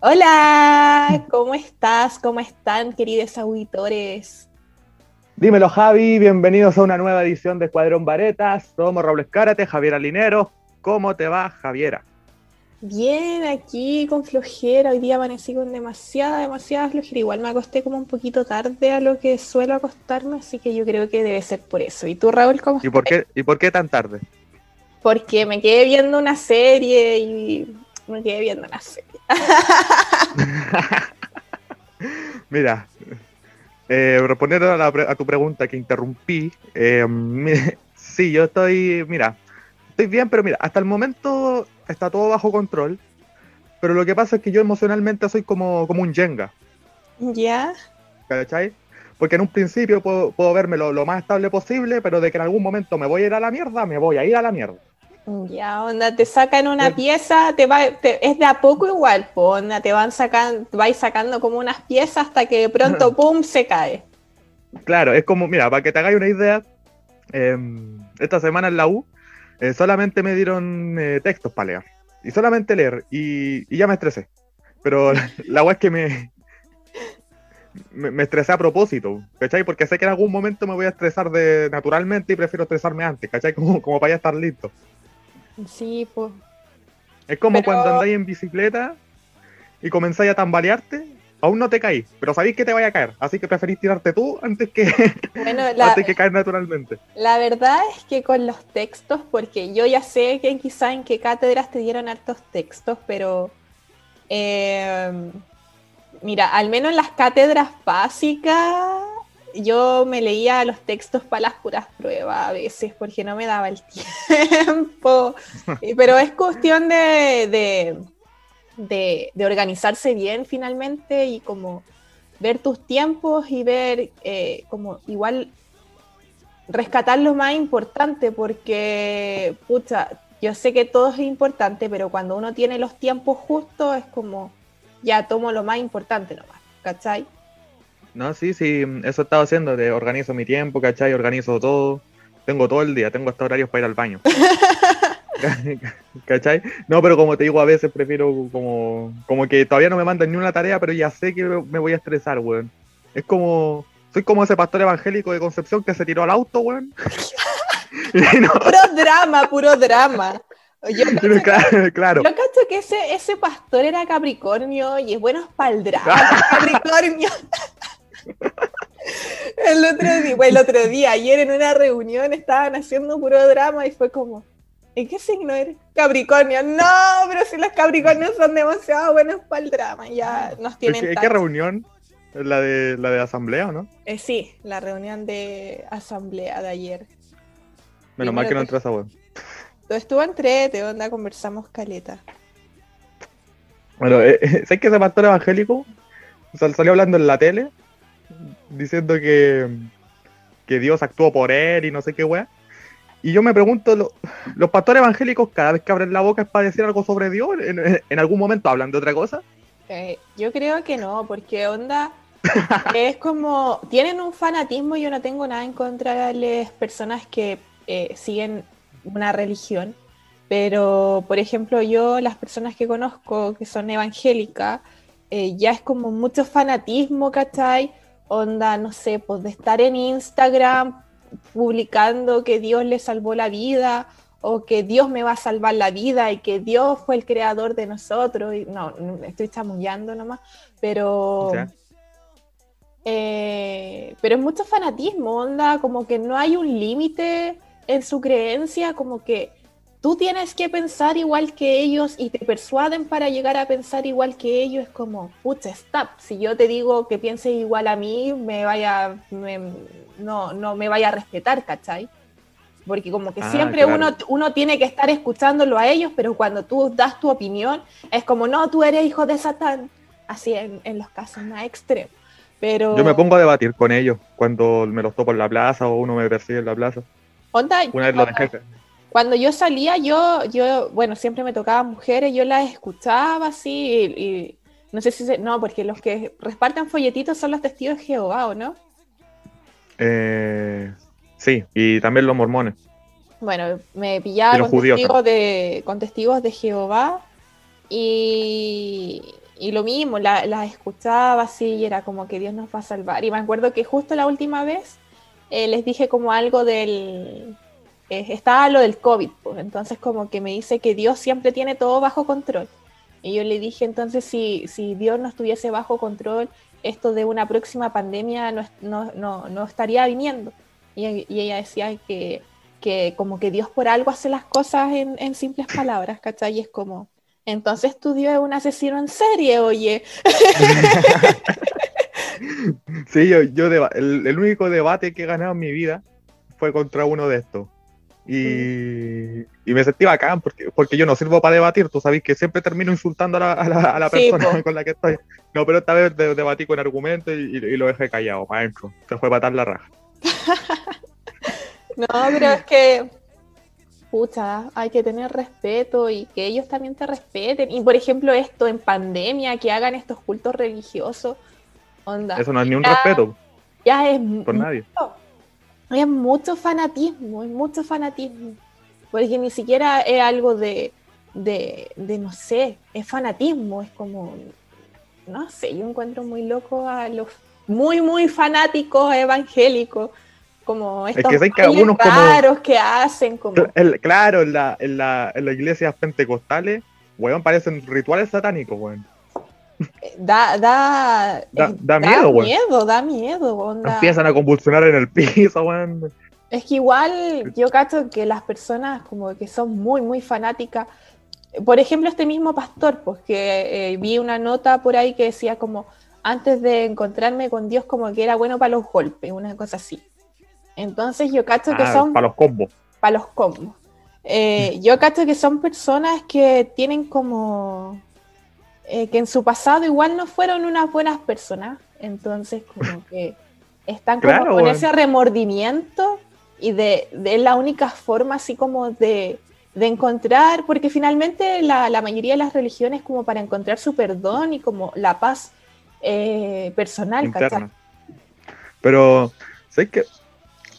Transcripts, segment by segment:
Hola, ¿cómo estás? ¿Cómo están, queridos auditores? Dímelo, Javi, bienvenidos a una nueva edición de Escuadrón Varetas. Somos Raúl Escárate, Javier Linero. ¿Cómo te va, Javiera? Bien, aquí con flojera. Hoy día amanecí con demasiada, demasiada flojera. Igual me acosté como un poquito tarde a lo que suelo acostarme, así que yo creo que debe ser por eso. ¿Y tú, Raúl, cómo ¿Y por qué, ¿y por qué tan tarde? Porque me quedé viendo una serie y me quedé viendo una serie. Mira, eh, respondiendo a, tu pregunta que interrumpí, eh, sí, yo estoy, mira, estoy bien, pero mira, hasta el momento está todo bajo control, pero lo que pasa es que yo emocionalmente soy como, como un Jenga. ¿Ya? ¿Cachai? Porque en un principio puedo, puedo verme lo, lo, más estable posible, pero de que en algún momento me voy a ir a la mierda, me voy a ir a la mierda. Ya, onda, te sacan una pieza, te va, es de a poco igual, onda, te van sacando, vais sacando como unas piezas hasta que de pronto, pum, se cae. Claro, es como, mira, para que te hagáis una idea, em, esta semana en la U eh, solamente me dieron eh, textos para leer, y solamente leer, y, y ya me estresé. Pero la weá es que me, me, me, estresé a propósito, ¿cachai? Porque sé que en algún momento me voy a estresar de naturalmente y prefiero estresarme antes, ¿cachai? Como, como para ya estar listo. Sí, pues. Es como cuando andáis en bicicleta y comenzáis a tambalearte, aún no te caís, pero sabéis que te vaya a caer, así que preferís tirarte tú antes que, bueno, la, antes que caer naturalmente. La verdad es que con los textos, porque yo ya sé que quizá en qué cátedras te dieron hartos textos, pero eh, mira, al menos en las cátedras básicas yo me leía los textos para las puras pruebas a veces porque no me daba el tiempo. Pero es cuestión de, de, de, organizarse bien finalmente y como ver tus tiempos y ver eh, como igual rescatar lo más importante porque, pucha, yo sé que todo es importante, pero cuando uno tiene los tiempos justos es como, ya tomo lo más importante nomás, ¿cachai? No, sí, sí, eso he estado haciendo, de organizo mi tiempo, ¿cachai? Organizo todo. Tengo todo el día, tengo hasta horarios para ir al baño. ¿Cachai? No, pero como te digo, a veces prefiero como, como que todavía no me mandan ni una tarea, pero ya sé que me voy a estresar, weón. Es como, soy como ese pastor evangélico de Concepción que se tiró al auto, weón. no. Puro drama, puro drama. Yo cacho, claro, claro. Yo cacho que ese, ese pastor era Capricornio y es bueno para el drama, Capricornio. El otro, día, el otro día, ayer en una reunión estaban haciendo puro drama y fue como, ¿en qué signo eres? Capricornio. No, pero si los Capricornios son demasiado buenos para el drama, ya nos tienen. ¿Qué, ¿qué reunión? ¿La de, ¿La de asamblea o no? Eh, sí, la reunión de asamblea de ayer. Menos mal que no entras a web. Estuvo entre, de onda, conversamos caleta. Bueno, eh, ¿sabes que ese pastor evangélico salió hablando en la tele? Diciendo que, que Dios actuó por él y no sé qué weá. Y yo me pregunto, lo, los pastores evangélicos cada vez que abren la boca es para decir algo sobre Dios, en, en algún momento hablan de otra cosa. Eh, yo creo que no, porque onda es como, tienen un fanatismo, yo no tengo nada en contra de las personas que eh, siguen una religión, pero por ejemplo yo, las personas que conozco que son evangélicas, eh, ya es como mucho fanatismo, ¿cachai? Onda, no sé, pues de estar en Instagram publicando que Dios le salvó la vida o que Dios me va a salvar la vida y que Dios fue el creador de nosotros. Y, no, estoy chamullando nomás, pero... Eh, pero es mucho fanatismo, onda, como que no hay un límite en su creencia, como que tú tienes que pensar igual que ellos y te persuaden para llegar a pensar igual que ellos, es como, pucha, stop, si yo te digo que pienses igual a mí, me vaya, no, no me vaya a respetar, ¿cachai? Porque como que ah, siempre uno, uno tiene que estar escuchándolo a ellos, pero cuando tú das tu opinión, es como, no, tú eres hijo de Satán, así en, en los casos más extremos. Pero... Yo me pongo a debatir con ellos cuando me los topo en la plaza o uno me persigue en la plaza. Onda, Una vez lo dejé, cuando yo salía, yo, yo, bueno, siempre me tocaban mujeres, yo las escuchaba así y, no sé si, se, no, porque los que reparten folletitos son los testigos de Jehová, ¿o no? Eh, sí, y también los mormones. Bueno, me pillaba con, testigos de, con testigos de Jehová y, y lo mismo, las la escuchaba así y era como que Dios nos va a salvar. Y me acuerdo que justo la última vez eh, les dije como algo del... Eh, estaba lo del COVID, pues, entonces como que me dice que Dios siempre tiene todo bajo control. Y yo le dije, entonces si, si Dios no estuviese bajo control, esto de una próxima pandemia no, no, no, no estaría viniendo. Y, y, ella decía que, que como que Dios por algo hace las cosas en, simples palabras, ¿cachai? Y es como, entonces tu Dios es un asesino en serie, oye. sí, yo, yo el, el, único debate que he ganado en mi vida fue contra uno de estos. Y, y, me sentí bacán porque, porque yo no sirvo para debatir, tú sabes que siempre termino insultando a la, a la, persona con la que estoy. No, pero esta vez debatí con argumentos y, y, lo dejé callado, adentro. Se fue para la raja. no, pero es que pucha, hay que tener respeto y que ellos también te respeten. Y por ejemplo, esto en pandemia, que hagan estos cultos religiosos, onda. Eso no es ni un respeto. Ya es por nadie. Es mucho fanatismo, es mucho fanatismo. Porque ni siquiera es algo de, de, de, no sé, es fanatismo, es como, no sé, yo encuentro muy loco a los muy, muy fanáticos evangélicos como estos es que, algunos raros que hacen como claro en la, en la, en las iglesias pentecostales weón parecen rituales satánicos weón da da, da, da miedo da miedo da miedo onda. empiezan a convulsionar en el piso weón es que igual yo cacho que las personas como que son muy muy fanáticas por ejemplo este mismo pastor pues que eh, vi una nota por ahí que decía como antes de encontrarme con Dios como que era bueno para los golpes una cosa así entonces yo cacho que ah, son... Para los combos. Para los combos. Eh, yo cacho que son personas que tienen como... Eh, que en su pasado igual no fueron unas buenas personas. Entonces como que están como con ese remordimiento y de, de, la única forma así como de, de encontrar, porque finalmente la, la, mayoría de las religiones como para encontrar su perdón y como la paz eh, personal. Pero, sé que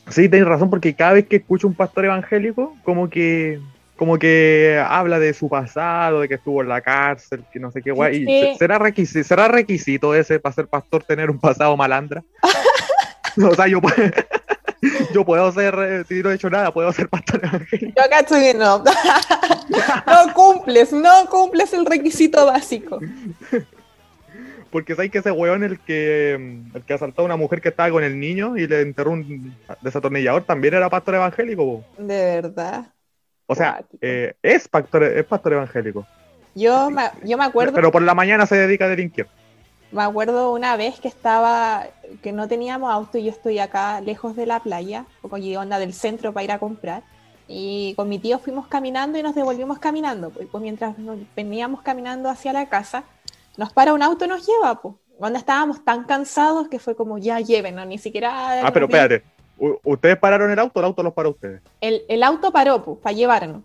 Sí, tenés razón, porque cada vez que escucho un pastor evangélico, como que como que habla de su pasado, de que estuvo en la cárcel, que no sé qué guay. ¿será, requisito, ¿Será requisito ese para ser pastor tener un pasado malandra? o sea, yo, yo puedo ser, eh, si no he hecho nada, puedo ser pastor evangélico. Yo cacho que no. no cumples, no cumples el requisito básico. Porque sabes que ese weón, el que, el que asaltó a una mujer que estaba con el niño y le enterró un desatornillador, también era pastor evangélico. De verdad. O sea, eh, es, pastor, es pastor evangélico. Yo me, yo me acuerdo. Pero por la mañana se dedica a delinquir. Me acuerdo una vez que estaba, que no teníamos auto y yo estoy acá lejos de la playa, o con onda del centro para ir a comprar. Y con mi tío fuimos caminando y nos devolvimos caminando. Pues, pues mientras nos veníamos caminando hacia la casa, nos para un auto y nos lleva, pues. Cuando estábamos tan cansados que fue como, ya llévenos, ni siquiera... Ah, pero espérate, ¿ustedes pararon el auto o el auto los paró ustedes? El, el auto paró, pues, para llevarnos.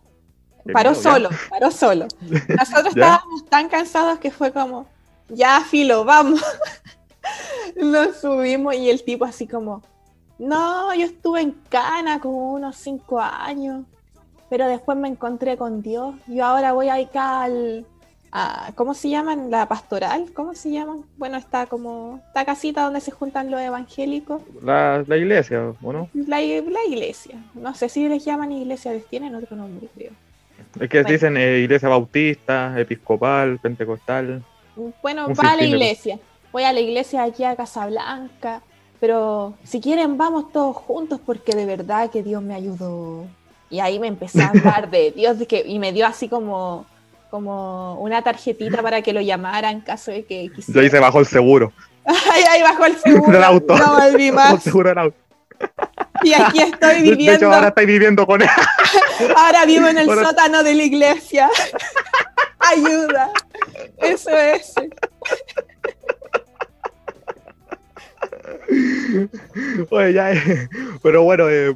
Paró solo, paró solo. Nosotros estábamos tan cansados que fue como, ya, filo, vamos. Nos subimos y el tipo así como, no, yo estuve en Cana como unos cinco años, pero después me encontré con Dios. Yo ahora voy acá al, ¿cómo se llaman? La pastoral, ¿cómo se llaman? Bueno, está como esta casita donde se juntan los evangélicos. La, iglesia, ¿o no? La, iglesia. No sé si les llaman iglesia, les tienen otro nombre, creo. Es que dicen eh, iglesia bautista, episcopal, pentecostal. Bueno, va a la iglesia. Voy a la iglesia aquí a Casablanca. Pero si quieren, vamos todos juntos porque de verdad que Dios me ayudó. Y ahí me empecé a hablar de Dios de que, y me dio así como como una tarjetita para que lo llamara en caso de que quisiera. Yo hice bajo el seguro. ahí, ahí bajo el seguro. del auto. No volví más. El seguro del auto. Y aquí estoy viviendo. De hecho, ahora estoy viviendo con él. Ahora vivo en el sótano de la iglesia. Ayuda. Eso es. Oye, ya, eh, pero bueno, eh,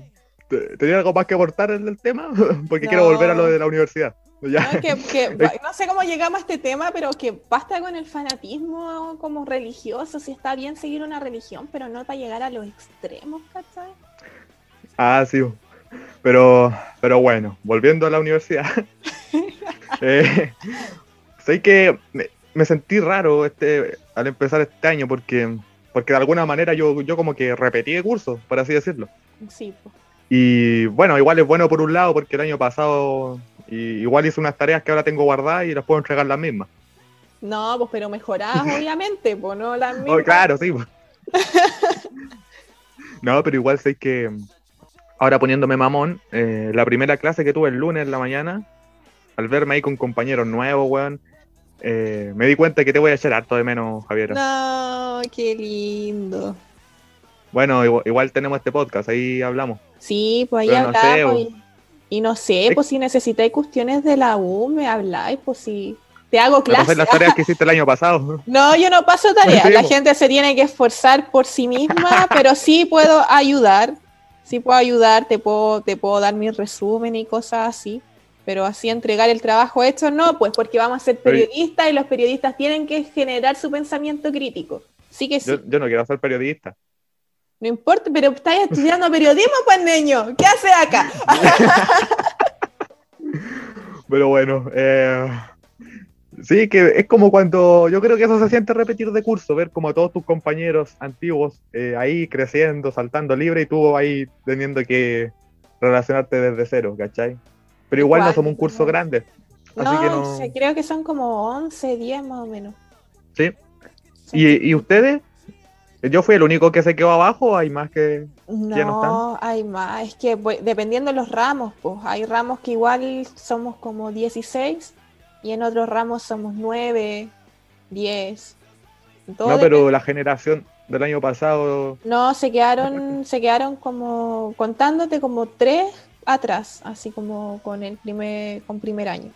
¿tenía algo más que aportar en el tema? Porque quiero volver a lo de la universidad. No, sé cómo llegamos a este tema, pero que basta con el fanatismo como religioso, si está bien seguir una religión, pero no para llegar a los extremos, ¿cachai? Ah, sí. Pero, pero bueno, volviendo a la universidad. eh, sé que me sentí raro este al empezar este año porque, porque de alguna manera yo, yo como que repetí de curso, por así decirlo. Sí, pues. Y bueno, igual es bueno por un lado porque el año pasado y, igual hice unas tareas que ahora tengo guardadas y las puedo entregar las mismas. No, pues pero mejoradas, obviamente, pues no las Oh, mismas. claro, sí. pues. no, pero igual sé que ahora poniéndome mamón, eh, la primera clase que tuve el lunes en la mañana, al verme ahí con compañeros nuevos, weón, eh, me di cuenta que te voy a echar harto de menos, Javier. No, qué lindo. Bueno, igual, igual tenemos este podcast, ahí hablamos. Sí, pues ahí Pero no sé, hablamos. y, y no sé, Es- pues si necesitáis cuestiones de la U, me habláis, pues si te hago Me pasé clase. las tareas que hiciste el año pasado. No, yo no paso tareas. La gente se tiene que esforzar por sí misma, pero sí puedo ayudar. Sí puedo ayudar, te puedo, te puedo dar mi resumen y cosas así. Pero así entregar el trabajo hecho, no, pues porque vamos a ser periodistas y los periodistas tienen que generar su pensamiento crítico. Sí que sí. Yo, yo no quiero ser periodista. No importa, pero estáis estudiando periodismo, pues niño. ¿Qué hace acá? Pero bueno, eh, sí, que es como cuando yo creo que eso se siente repetir de curso, ver como a todos tus compañeros antiguos eh, ahí creciendo, saltando libre y tú ahí teniendo que relacionarte desde cero, ¿cachai? Pero igual no somos un curso no. grande, así No, que no. sé, creo que son como 11, 10 más o menos. Sí. Son ¿Y, y ustedes? ¿Yo fui el único que se quedó abajo hay más que...? No, ¿Ya no hay más. Es que pues, dependiendo de los ramos, pues hay ramos que igual somos como 16 y en otros ramos somos 9, 10. Todo No, pero la generación del año pasado... No, se quedaron, se quedaron como contándote como tres atrás, así como con el primer, con primer año.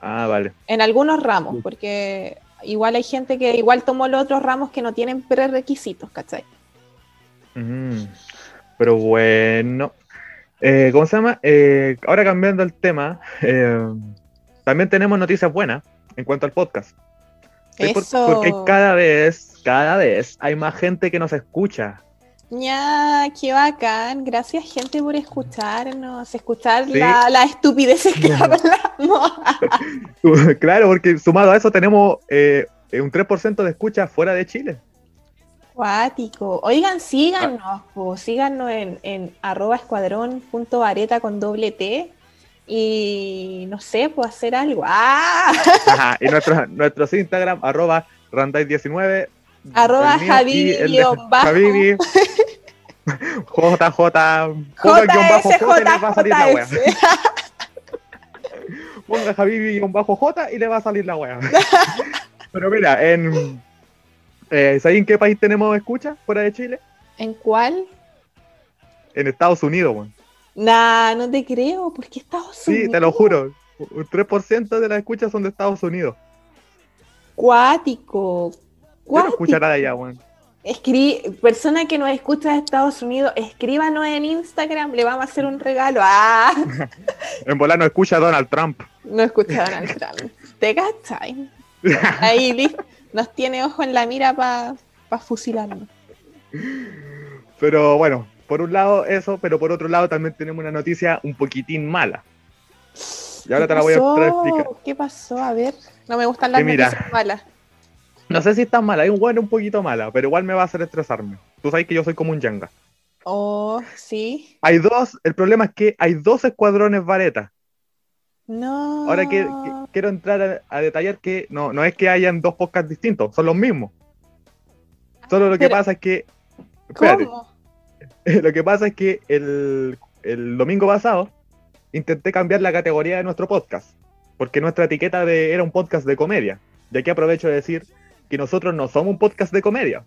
Ah, vale. En algunos ramos, porque igual hay gente que igual tomó los otros ramos que no tienen prerequisitos, ¿cachai? Ujú. Pero bueno. Eh, ¿Cómo se llama? Eh, ahora cambiando el tema, eh, también tenemos noticias buenas en cuanto al podcast. Eso. Porque cada vez, cada vez hay más gente que nos escucha. Ya, qué bacán. Gracias, gente, por escucharnos, escuchar Sí. la, la estupideces que hablamos. claro, porque sumado a eso tenemos eh, un 3% de escucha fuera de Chile. Cuático. Oigan, síganos, po, síganos en, en arroba escuadrón.vareta con doble T. Y no sé, pues hacer algo. ¡Ah! Ajá, y nuestro, nuestros Instagram, arroba randai19. Arroba Javibi-bajo. Javibi. JJ. ponga guion bajo J y le va a salir la wea. JSJS. Ponga Javibi-J y le va a salir la wea. Pero mira, en. Eh, ¿Sabes en qué país tenemos escucha fuera de Chile? ¿En cuál? En Estados Unidos, weón. Nah, no te creo, porque Estados Sí, Unidos. te lo juro. Un 3% de las escuchas son de Estados Unidos. Cuático. Yo no nada allá, weón. Escri persona que nos escucha de Estados Unidos, escríbanos en Instagram, le vamos a hacer un regalo. Ah, En volar no escucha a Donald Trump. no escucha a Donald Trump. ¿Te cachai? Ahí. Nos tiene ojo en la mira para fusilarnos. Pero bueno, por un lado eso, pero por otro lado también tenemos una noticia un poquitín mala. Y ahora ¿Qué te la voy a explicar. ¿Qué pasó? A ver, no me gustan las noticias malas. No sé si es tan mala, hay un bueno un poquito mala, pero igual me va a hacer estresarme. Tú sabes que yo soy como un Jenga. Oh, sí. Hay dos, el problema es que hay dos escuadrones Vareta. No. Ahora que, que- quiero entrar a, a detallar que no, no es que hayan dos podcasts distintos, son los mismos. Solo lo que Pero- pasa es que. Espérate, ¿Cómo? lo que pasa es que el, el domingo pasado intenté cambiar la categoría de nuestro podcast, porque nuestra etiqueta de, era un podcast de comedia. Y aquí aprovecho de decir que nosotros no somos un podcast de comedia.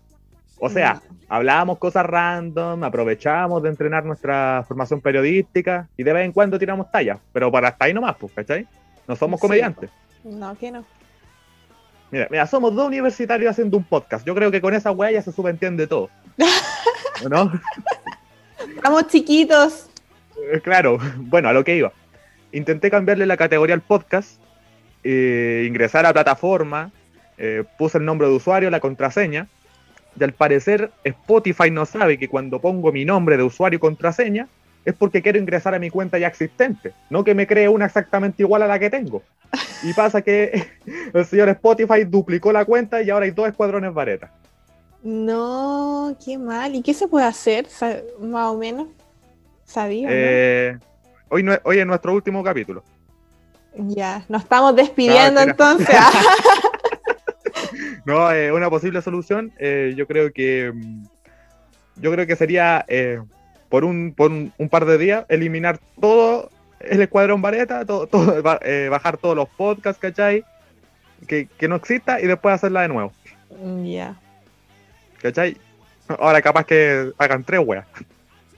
O sea, hablábamos cosas random, aprovechamos de entrenar nuestra formación periodística y de vez en cuando tiramos tallas, pero para hasta ahí nomás, pues, ¿cachai? No somos Sí, comediantes. No, que no. Mira, mira, somos dos universitarios haciendo un podcast. Yo creo que con esa weá ya se subentiende todo. ¿O ¿No? Estamos chiquitos. Eh, Claro, bueno, a lo que iba. Intenté cambiarle la categoría al podcast, eh, ingresar a plataforma, eh, puse el nombre de usuario, la contraseña, y al parecer Spotify no sabe que cuando pongo mi nombre de usuario y contraseña es porque quiero ingresar a mi cuenta ya existente, no que me cree una exactamente igual a la que tengo. Y pasa que el señor Spotify duplicó la cuenta y ahora hay dos escuadrones Vareta. No, qué mal. ¿Y qué se puede hacer, más o menos? ¿Sabía? no? Eh, hoy, no, hoy es nuestro último capítulo. Ya, nos estamos despidiendo entonces. No, eh, una posible solución, eh, yo creo que mm, yo creo que sería eh, por un por un, un par de días eliminar todo el escuadrón Vareta, todo, todo, eh, bajar todos los podcasts, ¿cachai? Que, que no exista y después hacerla de nuevo, ya. ¿cachai? Ahora capaz que hagan tres weas.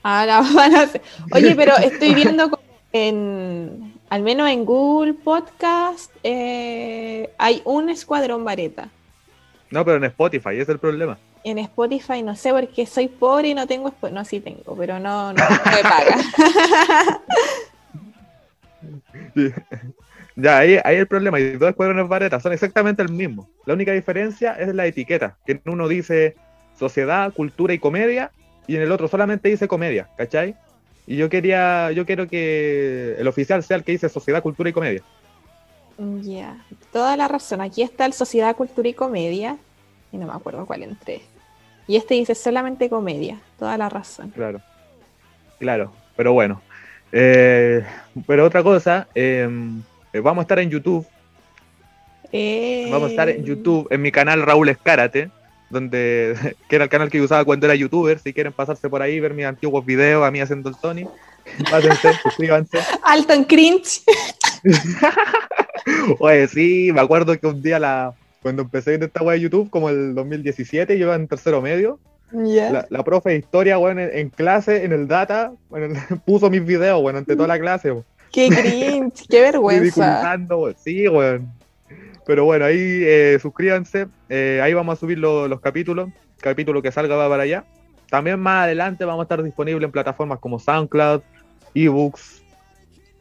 Ahora van a hacer- Oye, pero estoy viendo como en, al menos en Google Podcast, eh, hay un escuadrón vareta. No, pero en Spotify, es el problema. En Spotify no sé porque soy pobre y no tengo Spo- No, sí tengo, pero no, no, no me paga. Ya, ahí, ahí el problema. Y dos escuadrones Vareta son exactamente el mismo. La única diferencia es la etiqueta. Que en uno dice sociedad, cultura y comedia, y en el otro solamente dice comedia, ¿cachai? Y yo quería, yo quiero que el oficial sea el que dice sociedad, cultura y comedia. Ya, toda la razón. Aquí está el Sociedad, Cultura y Comedia. Y no me acuerdo cuál entré. Y este dice solamente comedia. Toda la razón. Claro. Claro, pero bueno. Eh, pero otra cosa, eh, eh, vamos a estar en YouTube. Vamos a estar en Eh, YouTube, en mi canal Raúl Escárate, donde, que era el canal que yo usaba cuando era youtuber. Si quieren pasarse por ahí, ver mis antiguos videos, a mí haciendo el Sony, pásense, suscríbanse. Alto en cringe. Oye, sí, me acuerdo que un día la, cuando empecé en esta wea de YouTube, como el 2017, yo iba en tercero medio, la, la profe de historia, weón, en, en clase, en el data, bueno, puso mis videos, bueno, ante toda la clase, weón. Qué cringe, qué vergüenza. weón. Sí, weón. Pero bueno, ahí eh, suscríbanse. eh, ahí vamos a subir lo- los capítulos. Capítulo que salga va para allá. También más adelante vamos a estar disponibles en plataformas como SoundCloud, eBooks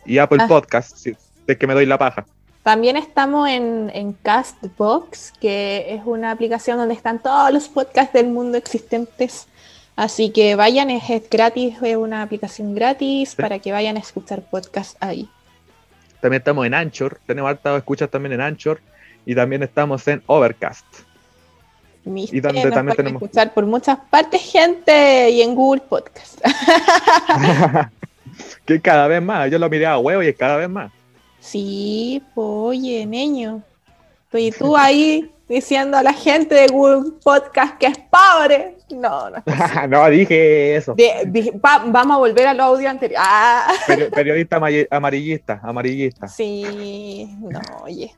y Apple Ah. Podcasts, si es que me doy la paja. También estamos en, en Castbox, que es una aplicación donde están todos los podcasts del mundo existentes. Así que vayan, es, es gratis, es una aplicación gratis para que vayan a escuchar podcasts ahí. También estamos en Anchor. Tenemos hartas escuchas también en Anchor. Y también estamos en Overcast. Y donde también tenemos- escuchar por muchas partes, gente, y en Google Podcast. que cada vez más. Yo lo miré a huevo y es cada vez más. Sí, po, oye, niño. Y tú ahí diciendo a la gente de Google Podcast que es pobre. No, no. no dije eso. De- dije, va- vamos a volver al audio anterior. Ah, Peri- periodista amarillista, amarillista. sí, no, oye.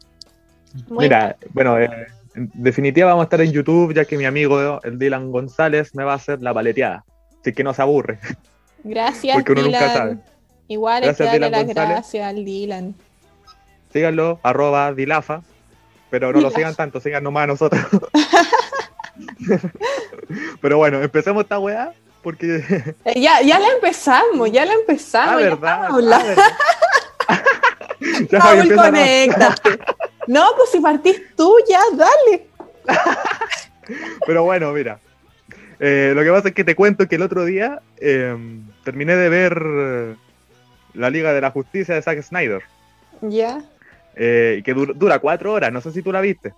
Muy Mira, bueno, eh, en definitiva vamos a estar en YouTube, ya que mi amigo el Dylan González me va a hacer la paleteada. Así que no se aburre. Gracias, porque uno nunca Dylan. sabe. Igual hay que darle las gracias al Dylan. Síganlo, arroba Dilafa. Pero no lo sigan tanto, sigan nomás a nosotros. pero bueno, empecemos esta weá, porque. Eh, ya, ya la empezamos, ya la empezamos. ah, ya verdad. ah, verdad. Ya Raúl, empieza a- conéctate. No, pues si partís tú, ya, dale. Pero bueno, mira. Eh, lo que pasa es que te cuento que el otro día eh, terminé de ver la Liga de la Justicia de Zack Snyder. Ya. Eh, que dur- dura cuatro horas, no sé si tú la viste.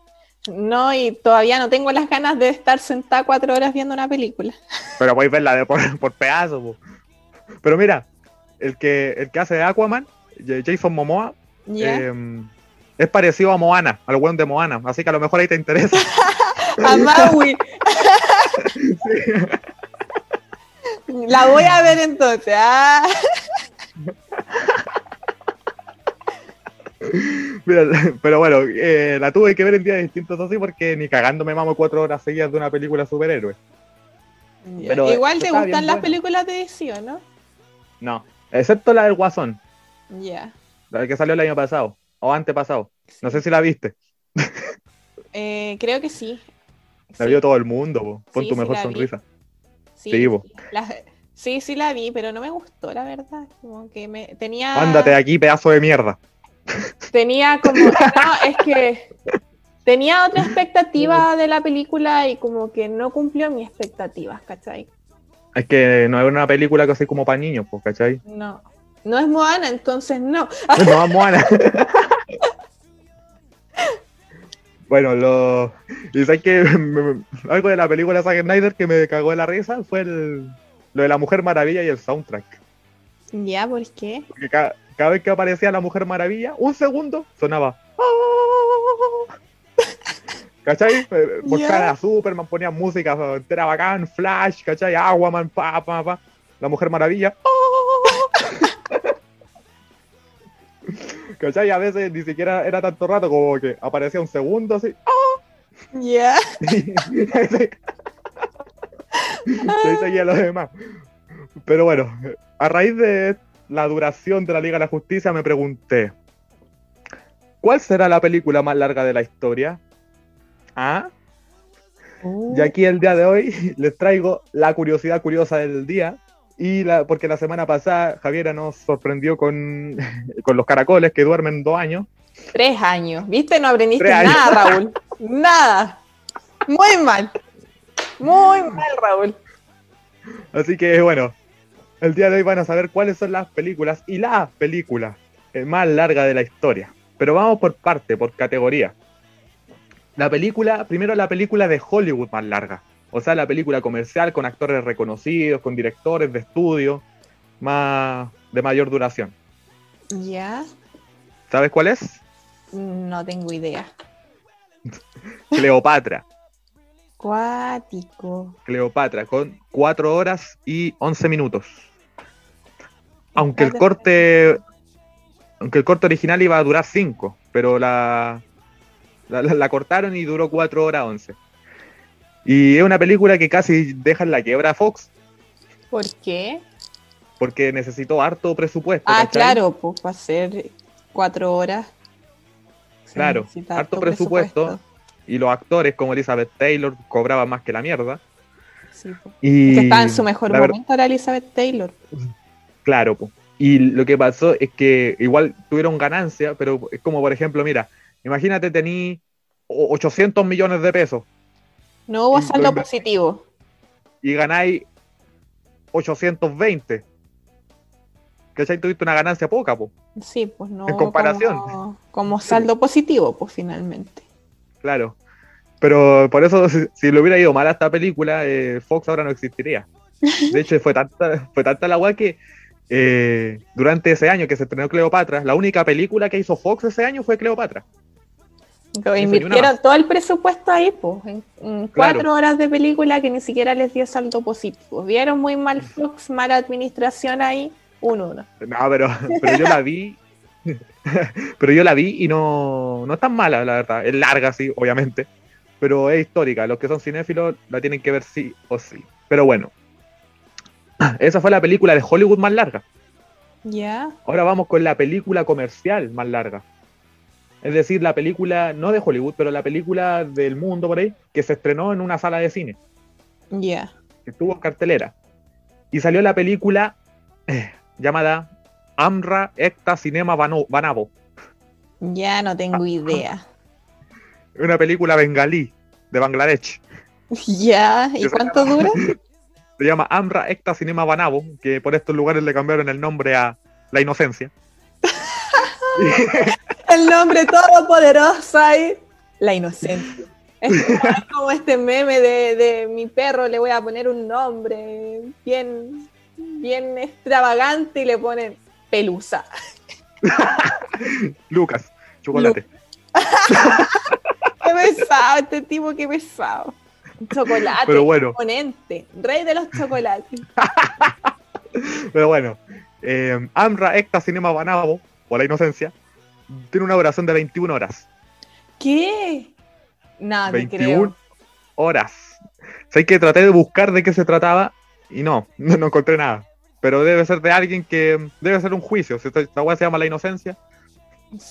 No, y todavía no tengo las ganas de estar sentada cuatro horas viendo una película. Pero podéis verla de por, por pedazos. po. Pero mira, el que, el que hace de Aquaman, Jason Momoa, eh, es parecido a Moana, al buen de Moana, así que a lo mejor ahí te interesa. A Maui. La voy a ver entonces. Ah. pero bueno, eh, la tuve que ver en días distintos así porque ni cagando me mamo cuatro horas seguidas de una película superhéroe. Pero, Igual te gustan las buena. películas de DC, ¿no? No, excepto la del Guasón, Ya. la que salió el año pasado o antepasado. No sé si la viste, Eh, creo que sí. la Sí, vio todo el mundo, po. pon Sí, tu mejor sonrisa. sí, sí, la- sí, sí la vi, pero no me gustó, la verdad. Como que me tenía. Ándate de aquí, pedazo de mierda. Tenía como. No, es que. Tenía otra expectativa de la película y como que no cumplió mis expectativas, ¿cachai? Es que no es una película que así como para niños, pues, ¿cachai? No. No es Moana, entonces no. No, Moana. Bueno, lo. Y sabes que algo de la película Zack Snyder que me cagó de la risa fue el, lo de la Mujer Maravilla y el soundtrack. ¿Ya? ¿Por qué? Porque cada, cada vez que aparecía la Mujer Maravilla, un segundo sonaba. "Ah". ¿Cachai? Eh, Buscaban Ya. a Superman, ponían música entera bacán, Flash, ¿cachai? Aquaman, pa, pa, pa. La Mujer Maravilla. "Ah". ¿Cachai? A veces ni siquiera era tanto rato como que aparecía un segundo así. Ya. y ahí seguía lo demás. Pero bueno, a raíz de la duración de la Liga de la Justicia me pregunté, ¿cuál será la película más larga de la historia? ¿Ah? Y aquí el día de hoy les traigo la curiosidad curiosa del día. Y la, porque la semana pasada Javiera nos sorprendió con, con los caracoles que duermen dos años. Tres años. ¿Viste? No aprendiste nada, Raúl. Nada. Muy mal. Muy mal, Raúl. Así que bueno, el día de hoy van a saber cuáles son las películas y la película eh, más larga de la historia. Pero vamos por parte, por categoría. La película, primero la película de Hollywood más larga. O sea, la película comercial con actores reconocidos, con directores de estudio, más de mayor duración. Ya. ¿Sabes cuál es? No tengo idea. Cleopatra. Cuático. Cleopatra, con 4 horas y 11 minutos. Aunque el corte. Aunque el corte original iba a durar 5, pero la, la, cortaron y duró 4 horas 11. Y es una película que casi deja en la quiebra a Fox, ¿Por qué? porque necesitó harto presupuesto. Ah, ¿cachai? claro, pues para hacer cuatro horas. se Claro, harto presupuesto. Y los actores, como Elizabeth Taylor, cobraban más que la mierda. Sí. Y Que estaba en su mejor momento era Elizabeth Taylor. Claro, po. y lo que pasó es que igual tuvieron ganancia, pero es como, por ejemplo, mira, imagínate tení o- 800 millones de pesos No hubo saldo positivo. y ganáis 820. ¿Cachai? Tuviste una ganancia poca, po. Sí, pues no. En comparación. Como, como saldo positivo, pues finalmente. Claro. Pero por eso, si, si le hubiera ido mal a esta película, eh, Fox ahora no existiría. De hecho, fue tanta, fue tanta la weá que eh, durante ese año que se estrenó Cleopatra, la única película que hizo Fox ese año fue Cleopatra. Invirtieron todo el presupuesto ahí, pues, en, en Claro. cuatro horas de película que ni siquiera les dio saldo positivo. Vieron muy mal Fox, mala administración ahí, un uno. No, pero, pero yo la vi. pero yo la vi y no, no es tan mala, la verdad. Es larga, sí, obviamente. Pero es histórica. Los que son cinéfilos la tienen que ver sí o sí. Pero bueno. Esa fue la película de Hollywood más larga. Ya, Ahora vamos con la película comercial más larga. Es decir, la película, no de Hollywood, pero la película del mundo por ahí, que se estrenó en una sala de cine, ya. que estuvo en cartelera. Y salió la película eh, llamada Amra Ekta Cinema Vanavo. Ya no tengo idea. Una película bengalí de Bangladesh. Ya, ¿y cuánto dura? Se llama Amra Ekta Cinema Vanavo, que por estos lugares le cambiaron el nombre a La Inocencia. El nombre todopoderoso ahí, la inocencia. Es como, es como este meme de, de mi perro, le voy a poner un nombre bien, bien extravagante y le ponen pelusa. Lucas, chocolate. Qué pesado este tipo, qué pesado. Chocolate, Pero bueno. ponente, rey de los chocolates. Pero bueno, eh, Amra Ekta Cinema Vanavo, o La Inocencia, tiene una duración de 21 horas. ¿Qué? Te 21 creo. horas. Sé que traté de buscar de qué se trataba y no, no, no encontré nada. Pero debe ser de alguien que debe ser un juicio. Si esta, esta se llama La Inocencia,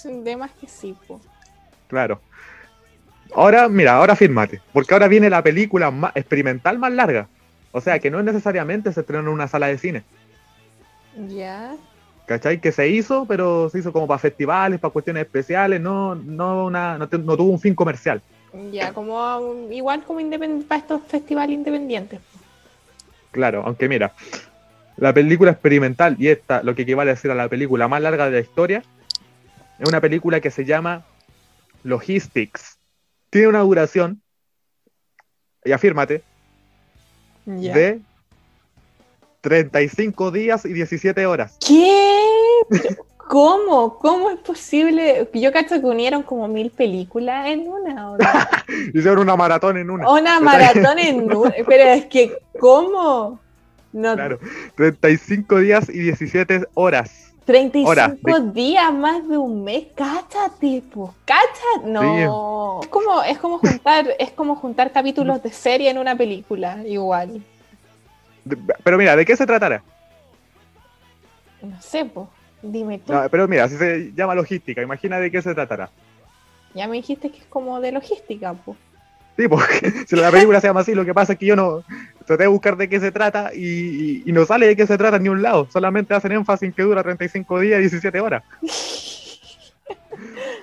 un tema que sí, po. claro. Ahora, mira, ahora fírmate, porque ahora viene la película más experimental más larga. O sea, que no necesariamente se estrenó en una sala de cine. Ya. ¿Cachai? Que se hizo, pero se hizo como para festivales, para cuestiones especiales, no, no, una, no, tuvo un fin comercial. Ya, como igual como para estos festivales independientes. Claro, aunque mira, la película experimental, y esta, lo que equivale a ser a la película más larga de la historia, es una película que se llama Logistics. Tiene una duración, y afírmate, Ya. de 35 días y 17 horas. ¿Qué? ¿Cómo? ¿Cómo es posible? Yo cacho que unieron como mil películas en una. ¿o no? Hicieron una maratón en una. Una maratón en una. Pero es que, ¿cómo? No, Claro, 35 días y 17 horas. 35 Horas días, más de un mes. Cáchate, pues. Cáchate. No. Es como, es como juntar, es como juntar capítulos de serie en una película, igual. De- Pero mira, ¿de qué se tratará? No sé, pues. Dime tú. No, pero mira, si se llama logística, imagina de qué se tratará. Ya me dijiste que es como de logística, pues. Sí, porque si la película se llama así, lo que pasa es que yo no traté de buscar de qué se trata y, y- y no sale de qué se trata ni un lado. Solamente hacen énfasis en que dura 35 días y 17 horas.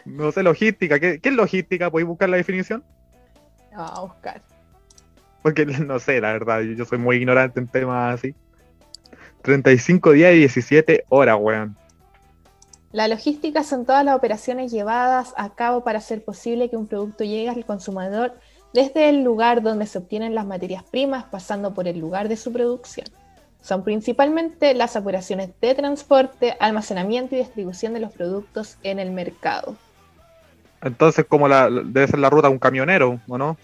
No sé, logística. ¿Qué, qué es logística? ¿Podéis buscar la definición? Vamos a buscar. Porque no sé, la verdad, yo soy muy ignorante en temas así. 35 días y 17 horas, weón. La logística son todas las operaciones llevadas a cabo para hacer posible que un producto llegue al consumidor desde el lugar donde se obtienen las materias primas, pasando por el lugar de su producción. Son principalmente las operaciones de transporte, almacenamiento y distribución de los productos en el mercado. Entonces, como la, debe ser la ruta de un camionero, ¿o no?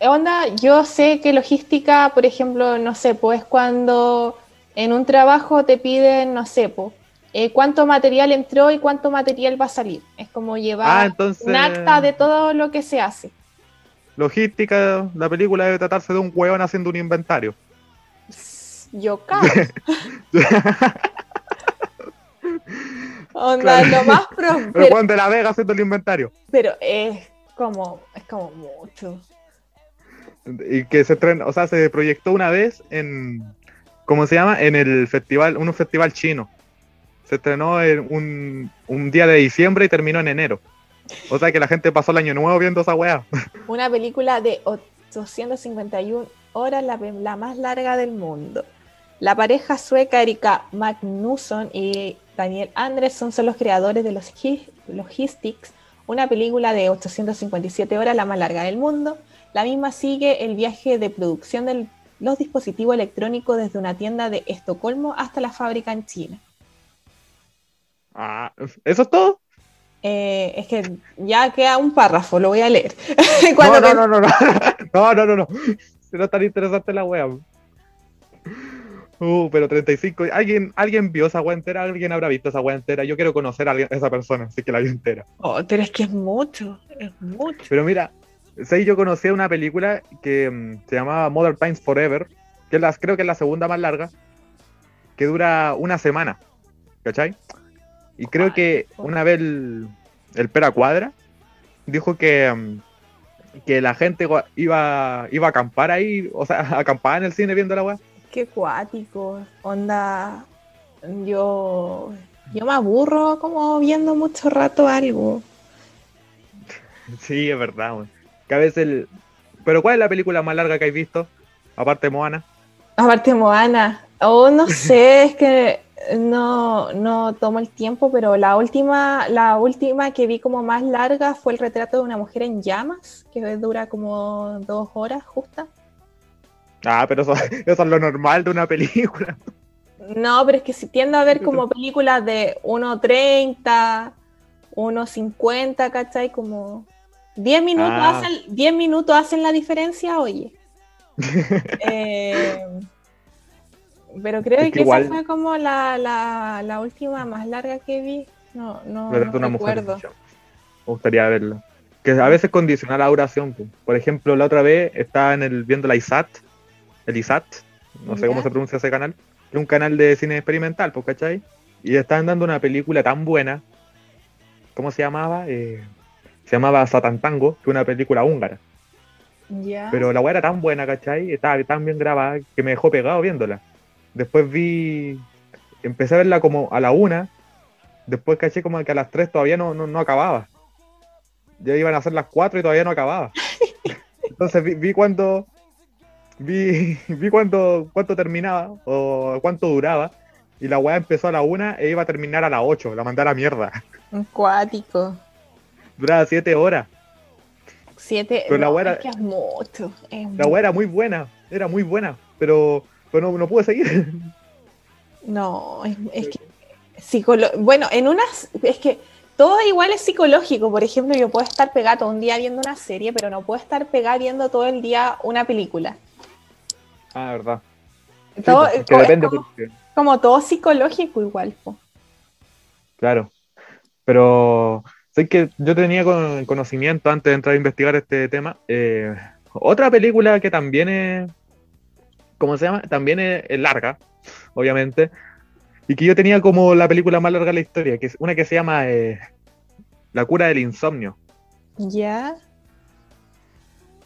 Onda, yo sé que logística, por ejemplo, no sé, pues cuando en un trabajo te piden, no sé, pues, eh, cuánto material entró y cuánto material va a salir. Es como llevar Ah, entonces. un acta de todo lo que se hace. Logística, la película debe tratarse de un hueón haciendo un inventario. Yo cago. Onda, Claro. lo más pro, Pero Juan de la Vega haciendo el inventario. pero es como, es como mucho. Y que se estrenó, o sea, se proyectó una vez en. ¿Cómo se llama? En el festival, un festival chino. Se estrenó en un, un día de diciembre y terminó en enero. O sea que la gente pasó el año nuevo viendo esa weá. Una película de 851 horas, la, la más larga del mundo. La pareja sueca Erika Magnusson y Daniel Andresson son los creadores de los Gi- Logistics, una película de 857 horas, la más larga del mundo. La misma sigue el viaje de producción de los dispositivos electrónicos desde una tienda de Estocolmo hasta la fábrica en China. Ah, ¿Eso es todo? Eh, es que ya queda un párrafo, lo voy a leer. No, no, no, no, no. No, no, no, no. No es tan interesante la wea. Uh, pero 35. ¿Alguien, ¿Alguien vio esa wea entera? ¿Alguien habrá visto esa wea entera? Yo quiero conocer a alguien- a esa persona, así que la vi entera. Oh, pero es que es mucho, es mucho. Pero mira, sé, yo conocí una película que mm, se llamaba Modern Times Forever, que es la- creo que es la segunda más larga, que dura una semana. ¿Cachai? Y creo que una vez el, el Pera Cuadra dijo que, mm, que la gente iba, iba a acampar ahí, o sea, acampar en el cine viendo la weá. Qué cuático, onda. Yo, yo me aburro como viendo mucho rato algo. Sí, es verdad, weón. Que a veces el... Pero ¿cuál es la película más larga que has visto? Aparte de Moana. Aparte, Moana, oh, no sé, es que no, no tomo el tiempo, pero la última, la última que vi como más larga fue el retrato de una mujer en llamas, que dura como dos horas justa. Ah, pero eso, eso es lo normal de una película. No, pero es que si tiendo a ver como películas de 1.30, 1.50, ¿cachai? Como 10 minutos, Ah. hacen, 10 minutos hacen la diferencia, oye. Eh, pero creo Es que, igual- esa fue como la, la, la última más larga que vi. No, no, no una recuerdo. Me gustaría verla. Que a veces condiciona la duración. pues. Por ejemplo, la otra vez estaba en el viendo la ISAT, el ISAT, no sé Ya. cómo se pronuncia ese canal, es un canal de cine experimental, pues, ¿cachai? Y estaban dando una película tan buena, ¿cómo se llamaba? Eh, se llamaba Satan Tango, que una película húngara. Ya. Pero la weá era tan buena, ¿cachai? Estaba tan bien grabada que me dejó pegado viéndola. Después vi. Empecé a verla como a la una. Después caché como que a las tres todavía no, no, no acababa. Ya iban a ser las cuatro y todavía no acababa. Entonces vi, vi cuando. Vi, vi cuando, cuánto terminaba o cuánto duraba. Y la weá empezó a la una e iba a terminar a las ocho. La mandé a la mierda. Un cuático. Duraba siete horas. Siete. Pero la era- es que es mucho. es La weá era muy buena, era muy buena, pero, pero no, no pude seguir. No, es, es que. psicolo- bueno, en unas. Es que todo igual es psicológico. Por ejemplo, yo puedo estar pegada todo un día viendo una serie, pero no puedo estar pegada viendo todo el día una película. Ah, verdad. Todo, que es como- depende es como, porque- como todo psicológico igual. po. Claro. Pero sé que yo tenía con- conocimiento antes de entrar a investigar este tema. eh, otra película que también es. ¿Cómo se llama? También es, es larga, obviamente. Y que yo tenía como la película más larga de la historia, que es una que se llama eh, La cura del insomnio. ¿Ya?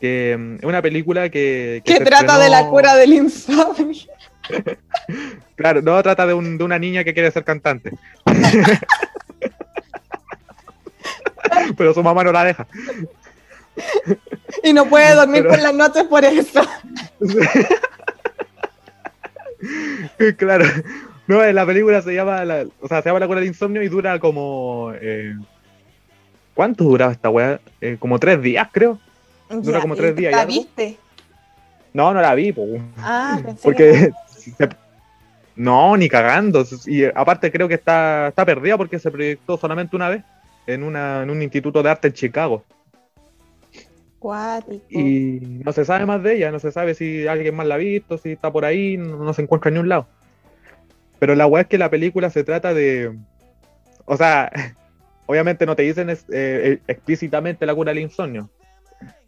Que mm, es una película que. que trata de la cura del insomnio. Claro, no trata de, un- de una niña que quiere ser cantante. Pero su mamá no la deja. Y no puede dormir Pero- por las noches por eso. claro. No, la película se llama, la- o sea, se llama La cura del insomnio y dura como... eh, ¿Cuánto duraba esta weá? Eh, como tres días, creo. Dura como ¿y tres días ¿La viste? No, no la vi, po. Ah, pensé que porque... No, ni cagando. Y aparte creo que está, está perdida porque se proyectó solamente una vez en, una, en un instituto de arte en Chicago. Cuático. Y no se sabe más de ella, no se sabe si alguien más la ha visto, si está por ahí, no, no se encuentra en ningún lado. Pero la weá es que la película se trata de. O sea, obviamente no te dicen es- eh, explícitamente la cura del insomnio.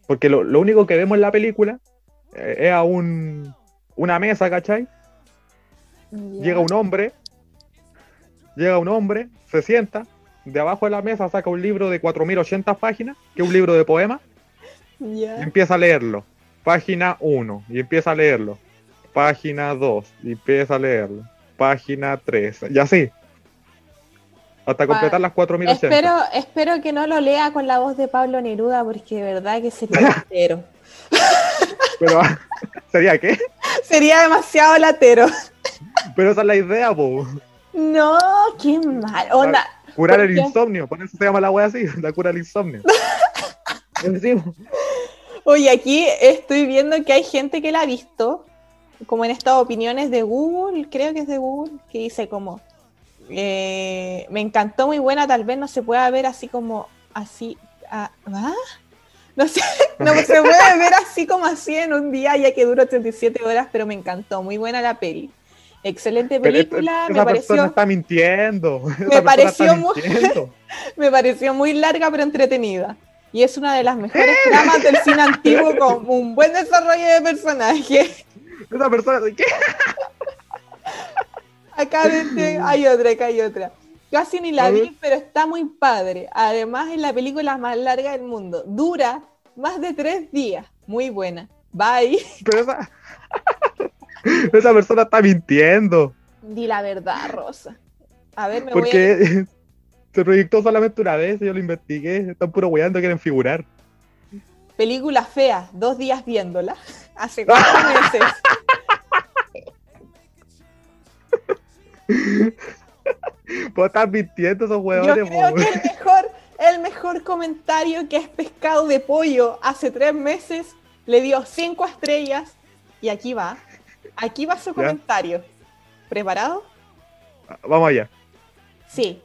Porque lo, lo único que vemos en la película eh, es a un, una mesa, ¿cachai? Llega un hombre, llega un hombre, se sienta, de abajo de la mesa saca un libro de 4080 páginas, que es un libro de poemas, empieza a leerlo. Página 1, y empieza a leerlo. Página 2, y empieza a leerlo. Página 3, y así. Hasta completar las 4080. Espero, espero que no lo lea con la voz de Pablo Neruda, porque de verdad que sería latero. Pero, ¿sería qué? sería demasiado latero. Pero esa es la idea, po. No, qué mal. Onda, Curar ¿Por el insomnio, por eso se llama la wea así, la cura del insomnio. Oye, aquí estoy viendo que hay gente que la ha visto, como en estas opiniones de Google, creo que es de Google, que dice como, eh, me encantó muy buena, tal vez no se pueda ver así como, así, ah, ¿ah? No sé, no se puede ver así como así en un día, ya que dura 87 horas, pero me encantó, muy buena la peli. Excelente Pero esta- película, esa me persona pareció, está mintiendo. Esa está pareció muy- mintiendo. me pareció muy larga pero entretenida. Y es una de las mejores tramas del cine antiguo con un buen desarrollo de personaje. Esa persona, ¿qué? Acá hay otra, acá hay otra. Casi ni la vi, pero está muy padre. Además, es la película más larga del mundo. Dura más de tres días. Muy buena. Bye. Pero esa, esa persona está mintiendo. Di la verdad, Rosa. A ver, me voy a... Se proyectó solamente una vez, yo lo investigué. Están puro weando, quieren figurar. Película fea, dos días viéndola. Hace cuatro meses. Pues están mintiendo esos Yo weones, creo que el mejor, el mejor comentario que es pescado de pollo hace tres meses le dio cinco estrellas y aquí va. Aquí va su Ya. comentario. ¿Preparado? Vamos allá. Sí.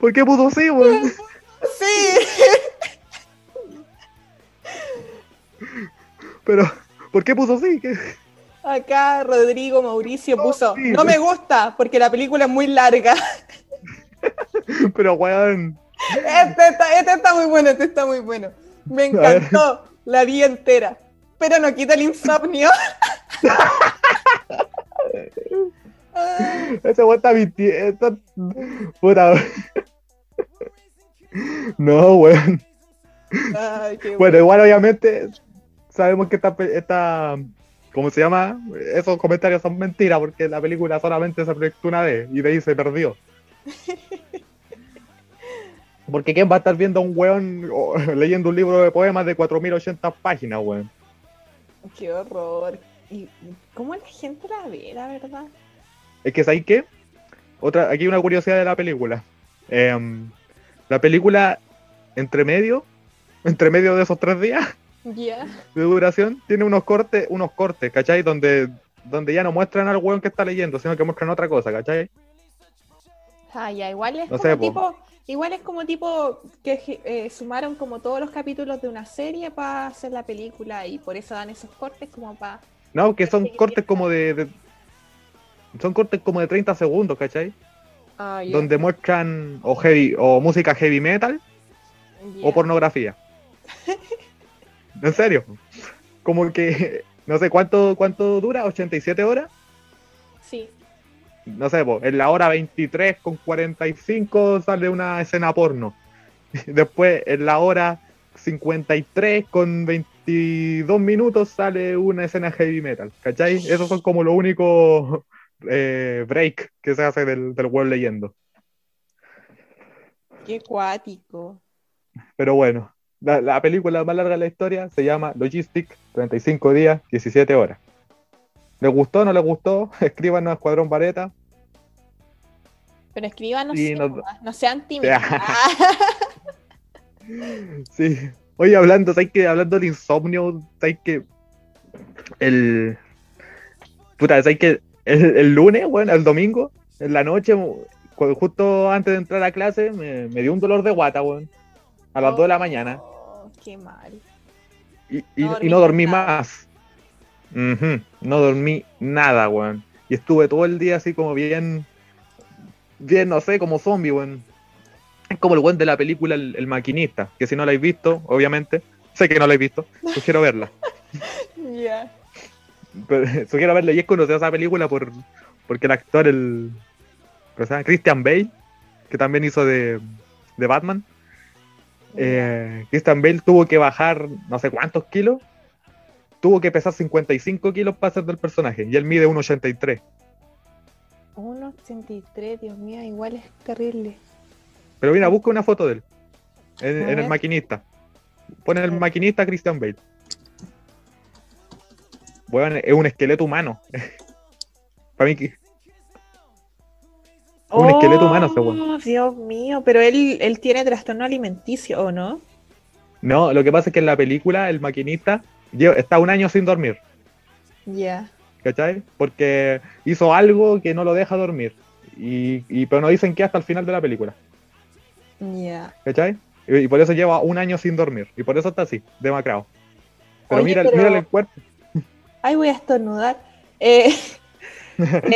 ¿Por qué pudo sí, weón? Sí. Pero, ¿por qué puso sí? ¿Qué? Acá Rodrigo Mauricio puso, sí. no me gusta porque la película es muy larga. Pero, weón. Este está, este está muy bueno, este está muy bueno. Me encantó, la vi entera. Pero no quita el insomnio. Ese weón está mintiendo. Puta. No, weón. ay, qué Bueno, igual obviamente sabemos que esta, esta ¿cómo se llama? Esos comentarios son mentiras porque la película solamente se proyectó una vez y de ahí se perdió. Porque ¿quién va a estar viendo a un weón o- leyendo un libro de poemas de 4080 páginas, weón? Qué horror. ¿Y cómo la gente la ve, la verdad? Es que ¿sabes qué? otra, aquí una curiosidad de la película. Em, la película, entre medio, entre medio de esos tres días de duración, tiene unos cortes, unos cortes, ¿cachai? Donde, donde ya no muestran al weón que está leyendo, sino que muestran otra cosa, ¿cachai? Ah, ya, igual es No como sé, po. tipo, igual es como tipo que eh, sumaron como todos los capítulos de una serie para hacer la película y por eso dan esos cortes como para No, que son cortes como de, de- Son cortes como de 30 segundos, ¿cachai? Ah, Donde muestran o heavy, o música heavy metal o pornografía. en serio. Como que, no sé cuánto, cuánto dura, 87 horas. Sí. No sé, po, en la hora 23 con 45 sale una escena porno. Después en la hora 53 con 22 minutos sale una escena heavy metal. ¿Cachai? Esos son como los únicos eh, break que se hace del, del web leyendo. Qué cuático. Pero bueno, la, la película más larga de la historia se llama Logistic, 35 días, 17 horas. ¿Les gustó o no les gustó? Escríbanos a Escuadrón Vareta. Pero escriban, Sí, no, no- no sean tímidos. Ah, Sí. Oye, hablando, ¿sabes que Hablando de insomnio, ¿sabes que El. Puta, ¿sabes que el, el lunes, bueno, el domingo, en la noche, justo antes de entrar a clase, me, me dio un dolor de guata, weón. A las 2 de la mañana. oh, qué mal. Y, y- No y no dormí nada. más. No dormí nada, weón. Y estuve todo el día así como bien. Bien, no sé, como zombie, weón. Es como el weón de la película El, El Maquinista, que si no la habéis visto, obviamente, sé que no la habéis visto, sugiero verla. Ya. Pero, sugiero verla y es conocida esa película por porque el actor, el. Christian Bale, que también hizo de, de Batman. Eh, Christian Bale tuvo que bajar no sé cuántos kilos. Tuvo que pesar 55 kilos para ser del personaje. Y él mide 1,83. 1.83, Dios mío, igual es terrible. Pero mira, busca una foto de él. En, el maquinista. Pone el maquinista Christian Bale. Bueno, es un esqueleto humano. para mí que. Un esqueleto humano, weón. Oh, Dios mío, pero él, él tiene trastorno alimenticio, ¿o no? No, lo que pasa es que en la película el maquinista está un año sin dormir. Ya. ¿Cachai? Porque hizo algo que no lo deja dormir. Y, y- pero no dicen qué hasta el final de la película. Ya. ¿Cachai? Y, y por eso lleva un año sin dormir. Y por eso está así, demacrado. Pero Oye, mira, pero- mírale el cuerpo. Ay, voy a estornudar. Eh,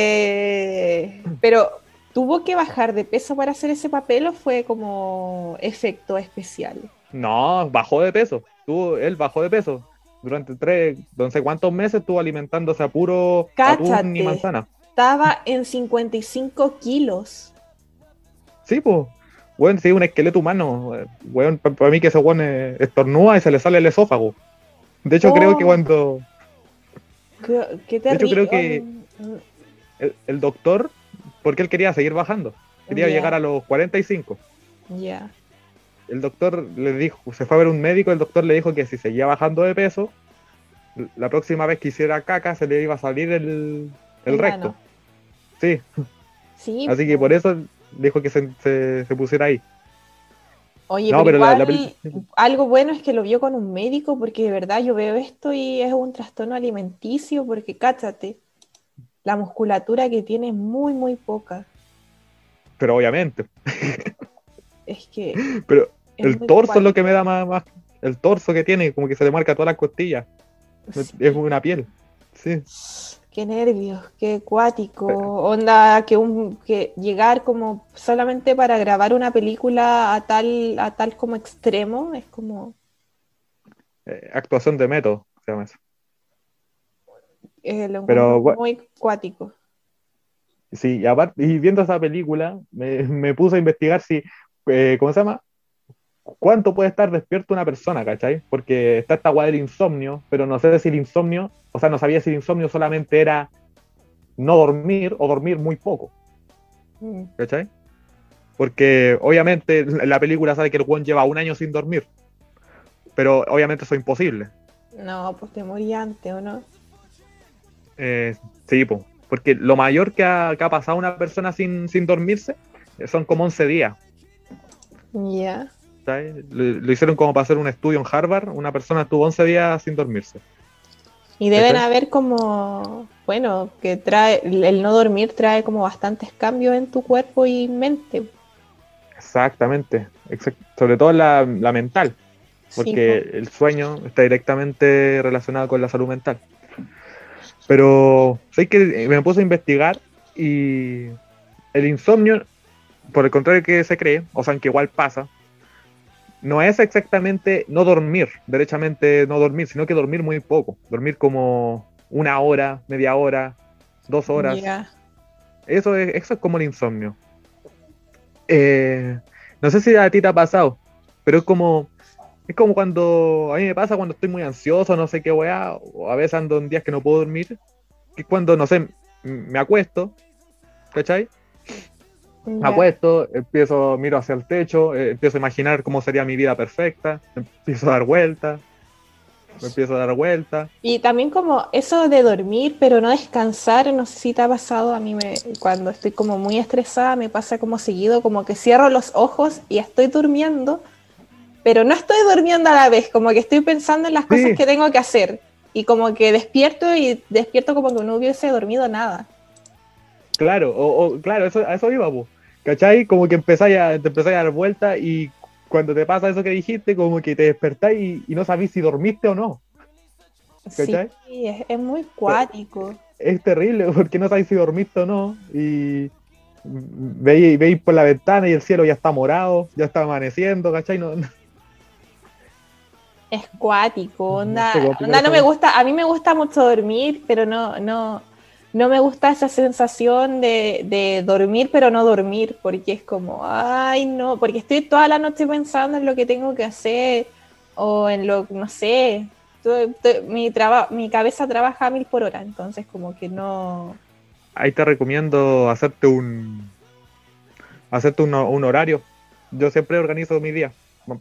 eh, pero, ¿tuvo que bajar de peso para hacer ese papel o fue como efecto especial? No, bajó de peso. Tuvo, él bajó de peso. Durante tres, no sé cuántos meses estuvo alimentándose a puro atún y manzana. Estaba en 55 kilos. Sí, pues. Weón, sí, un esqueleto humano. Weón, para mí que ese weón eh, estornuda y se le sale el esófago. De hecho, Oh. creo que cuando Qué, qué hecho, terrible. creo que- Mm, el, el doctor, porque él quería seguir bajando, quería llegar a los 45. Ya. El doctor le dijo, se fue a ver un médico, el doctor le dijo que si seguía bajando de peso, la próxima vez que hiciera caca se le iba a salir el, el El recto. Sí, Sí. así que po. por eso dijo que se, se- se pusiera ahí. Oye, No, pero, pero la- la igual, algo bueno es que lo vio con un médico, porque de verdad yo veo esto y es un trastorno alimenticio, porque cáchate, la musculatura que tiene es muy, muy poca. Pero obviamente, Es que pero el torso es lo que me da más, más- el torso que tiene, como que se le marca todas las costillas, Sí, es una piel. Sí, Qué nervios, qué cuático. Onda, que un que llegar como solamente para grabar una película a tal, a tal como extremo, es como eh, actuación de método, se llama eso. eh, lo Pero, muy cuático. Sí, y aparte, y viendo esa película, me, me puse a investigar si, eh, ¿cómo se llama? ¿Cuánto puede estar despierto una persona, cachai? Porque está esta guay del insomnio, pero no sé si el insomnio, o sea, no sabía si el insomnio solamente era no dormir o dormir muy poco, Mm. ¿cachai? Porque obviamente en la película sabe que el weón lleva un año sin dormir, pero obviamente eso es imposible. No, pues te morí antes, ¿o no? Eh, sí, po. porque lo mayor que ha, que ha pasado una persona sin, sin dormirse son como 11 días. Ya. Lo, lo hicieron como para hacer un estudio en Harvard, una persona estuvo 11 días sin dormirse. Y deben ¿Cachai? haber como, bueno, que trae, el no dormir trae como bastantes cambios en tu cuerpo y mente. Exactamente, exact- sobre todo la, la mental, Sí, porque el sueño está directamente relacionado con la salud mental. Pero sé que me puse a investigar y el insomnio, por el contrario que se cree, o sea, que igual pasa, no es exactamente no dormir, derechamente no dormir, sino que dormir muy poco, dormir como una hora, media hora, dos horas. Eso es, eso es como el insomnio. Eh, no sé si a ti te ha pasado, pero es como, es como cuando, a mí me pasa cuando estoy muy ansioso, no sé qué weá, o a veces ando en días que no puedo dormir, que es cuando, no sé, me acuesto, ¿cachai? Me acuesto, empiezo, miro hacia el techo, eh, empiezo a imaginar cómo sería mi vida perfecta, empiezo a dar vueltas, me empiezo a dar vueltas. Y también como eso de dormir pero no descansar, no sé si te ha pasado, a mí me, cuando estoy como muy estresada me pasa como seguido, como que cierro los ojos y estoy durmiendo, pero no estoy durmiendo a la vez, como que estoy pensando en las cosas Sí. que tengo que hacer y como que despierto y despierto como que no hubiese dormido nada. Claro, o, o- claro, eso, a eso iba, po. ¿Cachai? Como que empezáis a, te empezáis a dar vueltas y cuando te pasa eso que dijiste, como que te despertáis y, y no sabís si dormiste o no. ¿Cachai? Sí, es, es muy cuático. Es terrible porque no sabéis si dormiste o no y veis, veis por la ventana y el cielo ya está morado, ya está amaneciendo, ¿cachai? No, no- Es cuático, onda, onda no me gusta, a mí me gusta mucho dormir, pero no, no, no me gusta esa sensación de, de dormir pero no dormir, porque es como, ay no, porque estoy toda la noche pensando en lo que tengo que hacer, o en lo, no sé, mi, cabeza trabaja a mil por hora, entonces como que no, Ahí te recomiendo hacerte un hacerte un, un horario. Yo siempre organizo mi día.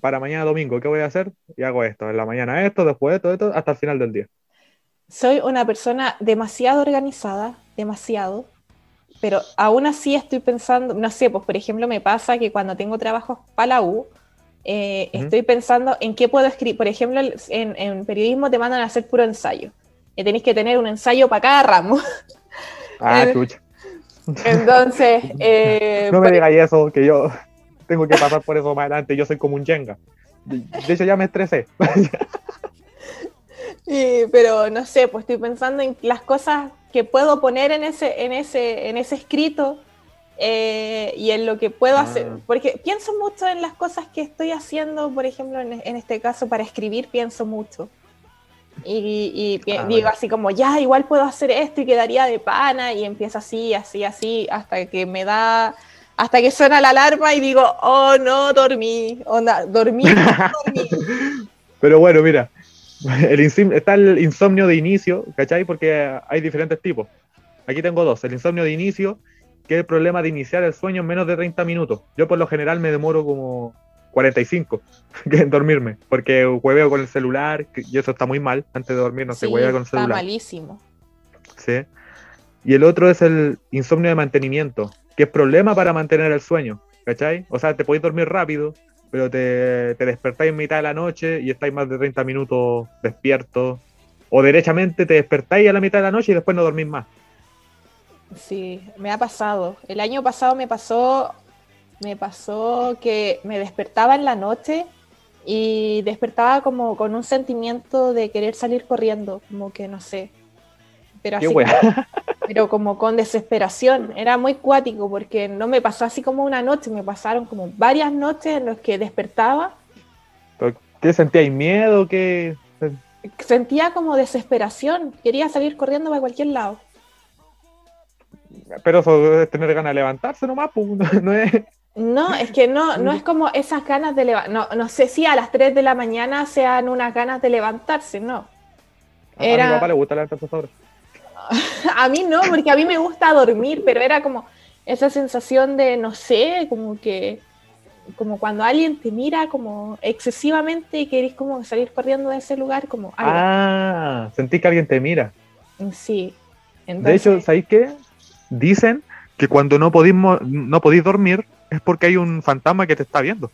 Para mañana domingo, ¿qué voy a hacer? Y hago esto. En la mañana esto, después esto, esto, hasta el final del día. Soy una persona demasiado organizada, demasiado, pero aún así estoy pensando, no sé, pues por ejemplo me pasa que cuando tengo trabajos para la U, eh, estoy pensando en qué puedo escribir. Por ejemplo, en, en periodismo te mandan a hacer puro ensayo. Y tenéis que tener un ensayo para cada ramo. Ah, chucha. Entonces, eh, No me por- digáis eso, que yo tengo que pasar por eso más adelante. Yo soy como un Jenga. De hecho, ya me estresé. y- pero no sé, pues estoy pensando en las cosas que puedo poner en ese, en ese, en ese escrito eh, y en lo que puedo Ah. hacer. Porque pienso mucho en las cosas que estoy haciendo, por ejemplo, en, en este caso para escribir, pienso mucho. Y, y Ah, digo bueno. así como, ya, igual puedo hacer esto y quedaría de pana, y empiezo así, así, así, hasta que me da, hasta que suena la alarma y digo, oh no, dormí, onda, dormí, dormí. Pero bueno, mira. El está el insomnio de inicio, ¿cachai? Porque hay diferentes tipos. Aquí tengo dos. El insomnio de inicio, que es el problema de iniciar el sueño en menos de 30 minutos. Yo por lo general me demoro como 45 que en dormirme, porque hueveo con el celular, y eso está muy mal. Antes de dormir no se huevea con el está celular. malísimo. ¿sí? Y el otro es el insomnio de mantenimiento, que es problema para mantener el sueño, ¿cachai? O sea, te podéis dormir rápido, pero te, te despertáis en mitad de la noche y estáis más de 30 minutos despiertos. O derechamente te despertáis a la mitad de la noche y después no dormís más. Sí, me ha pasado. El año pasado me pasó, me pasó que me despertaba en la noche y despertaba como con un sentimiento de querer salir corriendo, como que no sé. Pero Qué así, wea. como- pero como con desesperación. Era muy cuático porque no me pasó así como una noche, me pasaron como varias noches en las que despertaba, ¿Qué sentíais miedo? ¿Qué? sentía como desesperación, quería salir corriendo para cualquier lado. Pero eso es tener ganas de levantarse nomás, pues, no es... No, es que no, no es como esas ganas de levantarse. No, no sé si a las 3 de la mañana sean unas ganas de levantarse, no. A mi Era- papá le gusta levantarse a esa hora. A mí no, porque a mí me gusta dormir, pero era como esa sensación de, no sé, como que, como cuando alguien te mira como excesivamente y querés como salir corriendo de ese lugar, como algo. Ah, sentí que alguien te mira. Sí. De hecho, ¿sabéis qué? Dicen que cuando no podís, no podéis dormir es porque hay un fantasma que te está viendo.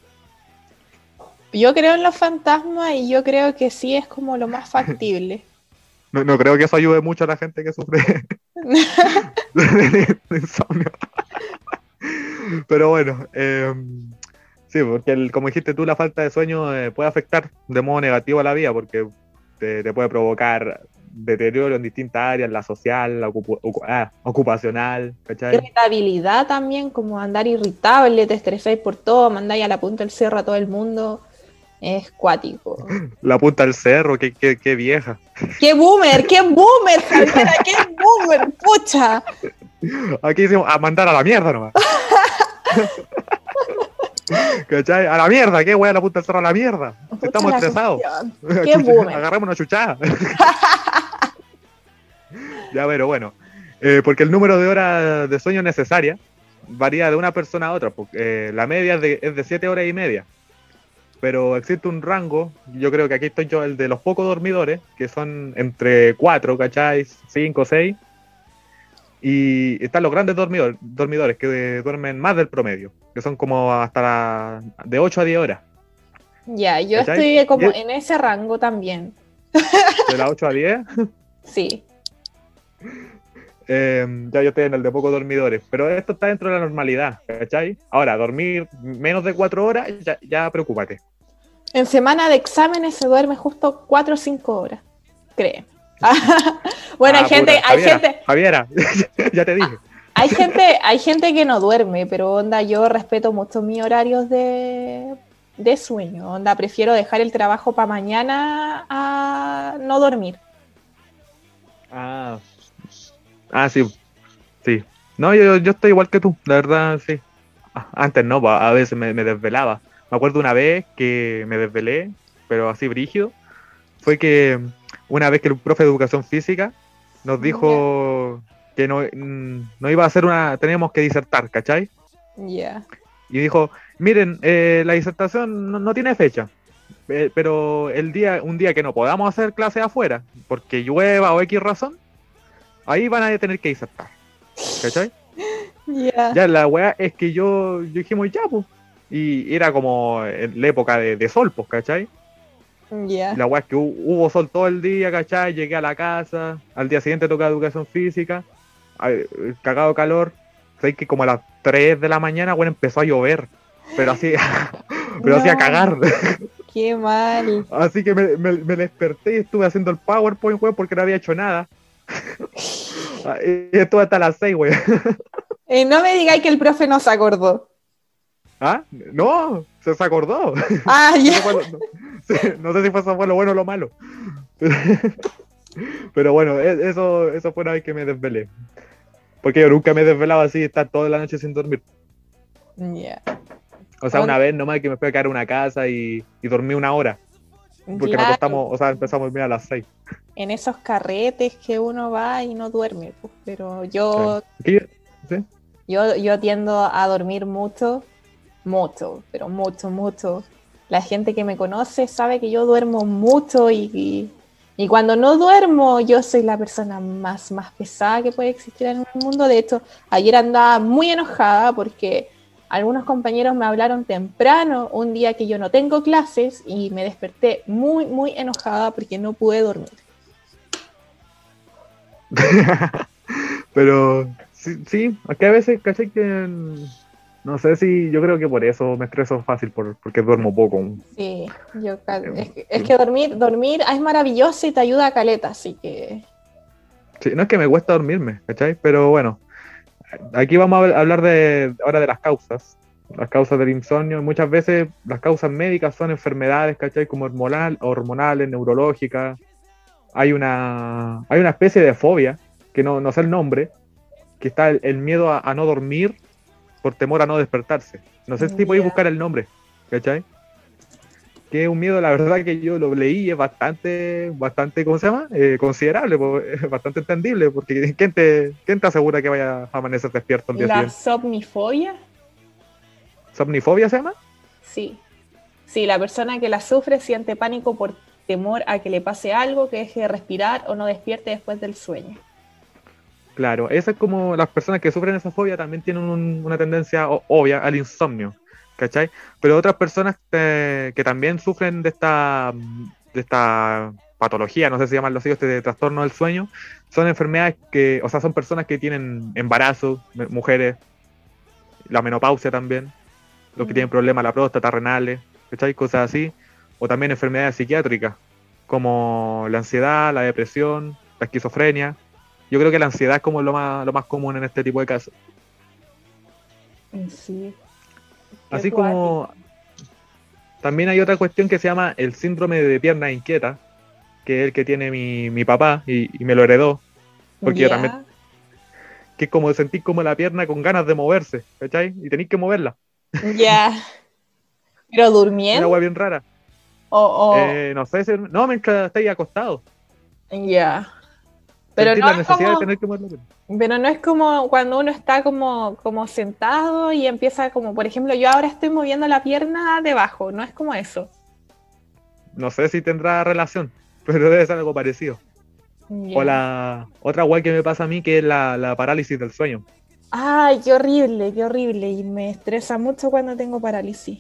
Yo creo en los fantasmas y yo creo que sí es como lo más factible. No, no creo que eso ayude mucho a la gente que sufre de, insomnio. Pero bueno, em, sí, porque como dijiste tú, la falta de sueño eh, puede afectar de modo negativo a la vida, porque te, puede provocar deterioro en distintas áreas, la social, la ah, ocupacional, Irritabilidad también, como andar irritable, te estresáis por todo, mandáis a la punta del cerro a todo el mundo. Es cuático. La punta del cerro, qué, qué, vieja. ¡Qué boomer! ¡Qué boomer, Javiera! ¡Qué boomer! ¡Pucha! Aquí decimos a mandar a la mierda nomás. ¿Cachai? A la mierda, qué wea la punta del cerro a la mierda. Estamos estresados. Qué boomer. Agarramos una chuchada. ya, pero bueno. Eh, porque el número de horas de sueño necesaria varía de una persona a otra. Porque, eh, la media es de, es de 7 horas y media pero existe un rango, yo creo que aquí estoy yo, el de los pocos dormidores, que son entre 4, ¿cachai? 5, 6. Y están los grandes dormidores, dormidores que duermen más del promedio, que son como hasta de 8 a 10 horas. Ya, yo estoy como en ese rango también. ¿De las 8 a 10? Sí. Em, ya yo estoy en el de pocos dormidores, pero esto está dentro de la normalidad, ¿cachai? Ahora, dormir menos de 4 horas, ya, ya preocúpate. En semana de exámenes se duerme justo 4 o 5 horas, cree. bueno, hay ah, gente, hay gente. Javiera, ya te dije. Hay gente, hay gente que no duerme, pero onda, yo respeto mucho mis horarios de, de sueño. Onda, prefiero dejar el trabajo para mañana a no dormir. Ah, ah sí, sí. No, yo, yo estoy igual que tú, la verdad, sí. Ah, antes no, a veces me desvelaba. Me acuerdo una vez que me desvelé, pero así brígido, fue que una vez que el profe de educación física nos dijo que no, no, iba a hacer una, teníamos que disertar, ¿cachai? Ya. Y dijo, miren, eh, la disertación no, tiene fecha, eh, pero el día, un día que no podamos hacer clase afuera, porque llueva o X razón, ahí van a tener que disertar, ¿cachai? Ya, la weá es que yo, yo dijimos, ya, pues, y era como en la época de, sol, pues, ¿cachai? La weá es que hubo sol todo el día, ¿cachai? Llegué a la casa, al día siguiente toca educación física, cagado calor. Sé que como a las 3 de la mañana, bueno, empezó a llover, pero así, pero así a cagar. Qué mal. Así que me, me, desperté y estuve haciendo el PowerPoint, weón, porque no había hecho nada. y estuve hasta las 6, weón. Eh, no me digáis que el profe no se acordó. ¿Ah? No, se, acordó. Ah, ya. no, sé si fue, fue lo bueno o lo malo. Pero bueno, e, eso, eso fue una vez que me desvelé. Porque yo nunca me desvelaba así, estar toda la noche sin dormir. Ya. O sea, una vez nomás que me fui a quedar en una casa y, dormí una hora. Porque nos acostamos, o sea, empezamos a dormir a las seis. En esos carretes que uno va y no duerme, pues, pero yo, yo, yo tiendo a dormir mucho mucho, pero mucho, mucho. La gente que me conoce sabe que yo duermo mucho y, y, cuando no duermo yo soy la persona más, más pesada que puede existir en el mundo. De hecho, ayer andaba muy enojada porque algunos compañeros me hablaron temprano un día que yo no tengo clases y me desperté muy, muy enojada porque no pude dormir. Pero sí, sí, aquí a veces, caché que no sé si yo creo que por eso me estreso fácil, porque duermo poco. Sí, yo, eh, es, que, dormir, dormir es maravilloso y te ayuda a caleta, así que... Sí, no es que me cuesta dormirme, ¿cachai? Pero bueno, aquí vamos a hablar de, ahora de las causas, las causas del insomnio. Muchas veces las causas médicas son enfermedades, ¿cachai? Como hormonal, hormonales, neurológicas. Hay una, hay una especie de fobia, que no, no sé el nombre, que está el, miedo a no dormir por temor a no despertarse. No sé si podéis buscar el nombre, ¿cachai? Que es un miedo, la verdad que yo lo leí, es bastante, bastante, ¿cómo se llama? Eh, considerable, es bastante entendible, porque ¿quién te, ¿quién te asegura que vaya a amanecer despierto el día ¿La somnifobia? ¿Somnifobia se llama? Sí. Sí, la persona que la sufre siente pánico por temor a que le pase algo, que deje de respirar o no despierte después del sueño. Claro, esa es como las personas que sufren esa fobia también tienen un- una tendencia obvia al insomnio, ¿cachai? Pero otras personas eh, que también sufren de esta, de esta patología, no sé si llamarlo así, este trastorno del sueño, son enfermedades que, o sea, son personas que tienen embarazo, mujeres, la menopausia también, los que tienen problemas de la próstata, renales, ¿cachai? Cosas así, o también enfermedades psiquiátricas, como la ansiedad, la depresión, la esquizofrenia. Yo creo que la ansiedad es como lo más, lo más común en este tipo de casos. Sí. Así como también hay otra cuestión que se llama el síndrome de pierna inquieta, que es el que tiene mi, mi papá y, y me lo heredó, porque yo también- que es como sentir como la pierna con ganas de moverse, ¿cachai? Y tenéis que moverla. Ya. Pero Una durmiendo agua bien rara. o, o- Eh, no sé, si- no, mientras estáis acostados. ya. Pero no, la es como, de tener que pero no es como cuando uno está como, como sentado y empieza como, por ejemplo, yo ahora estoy moviendo la pierna debajo, no es como eso. No sé si tendrá relación, pero debe ser algo parecido. O la otra guay que me pasa a mí, que es la, la parálisis del sueño. Ay, qué horrible, qué horrible. Y me estresa mucho cuando tengo parálisis.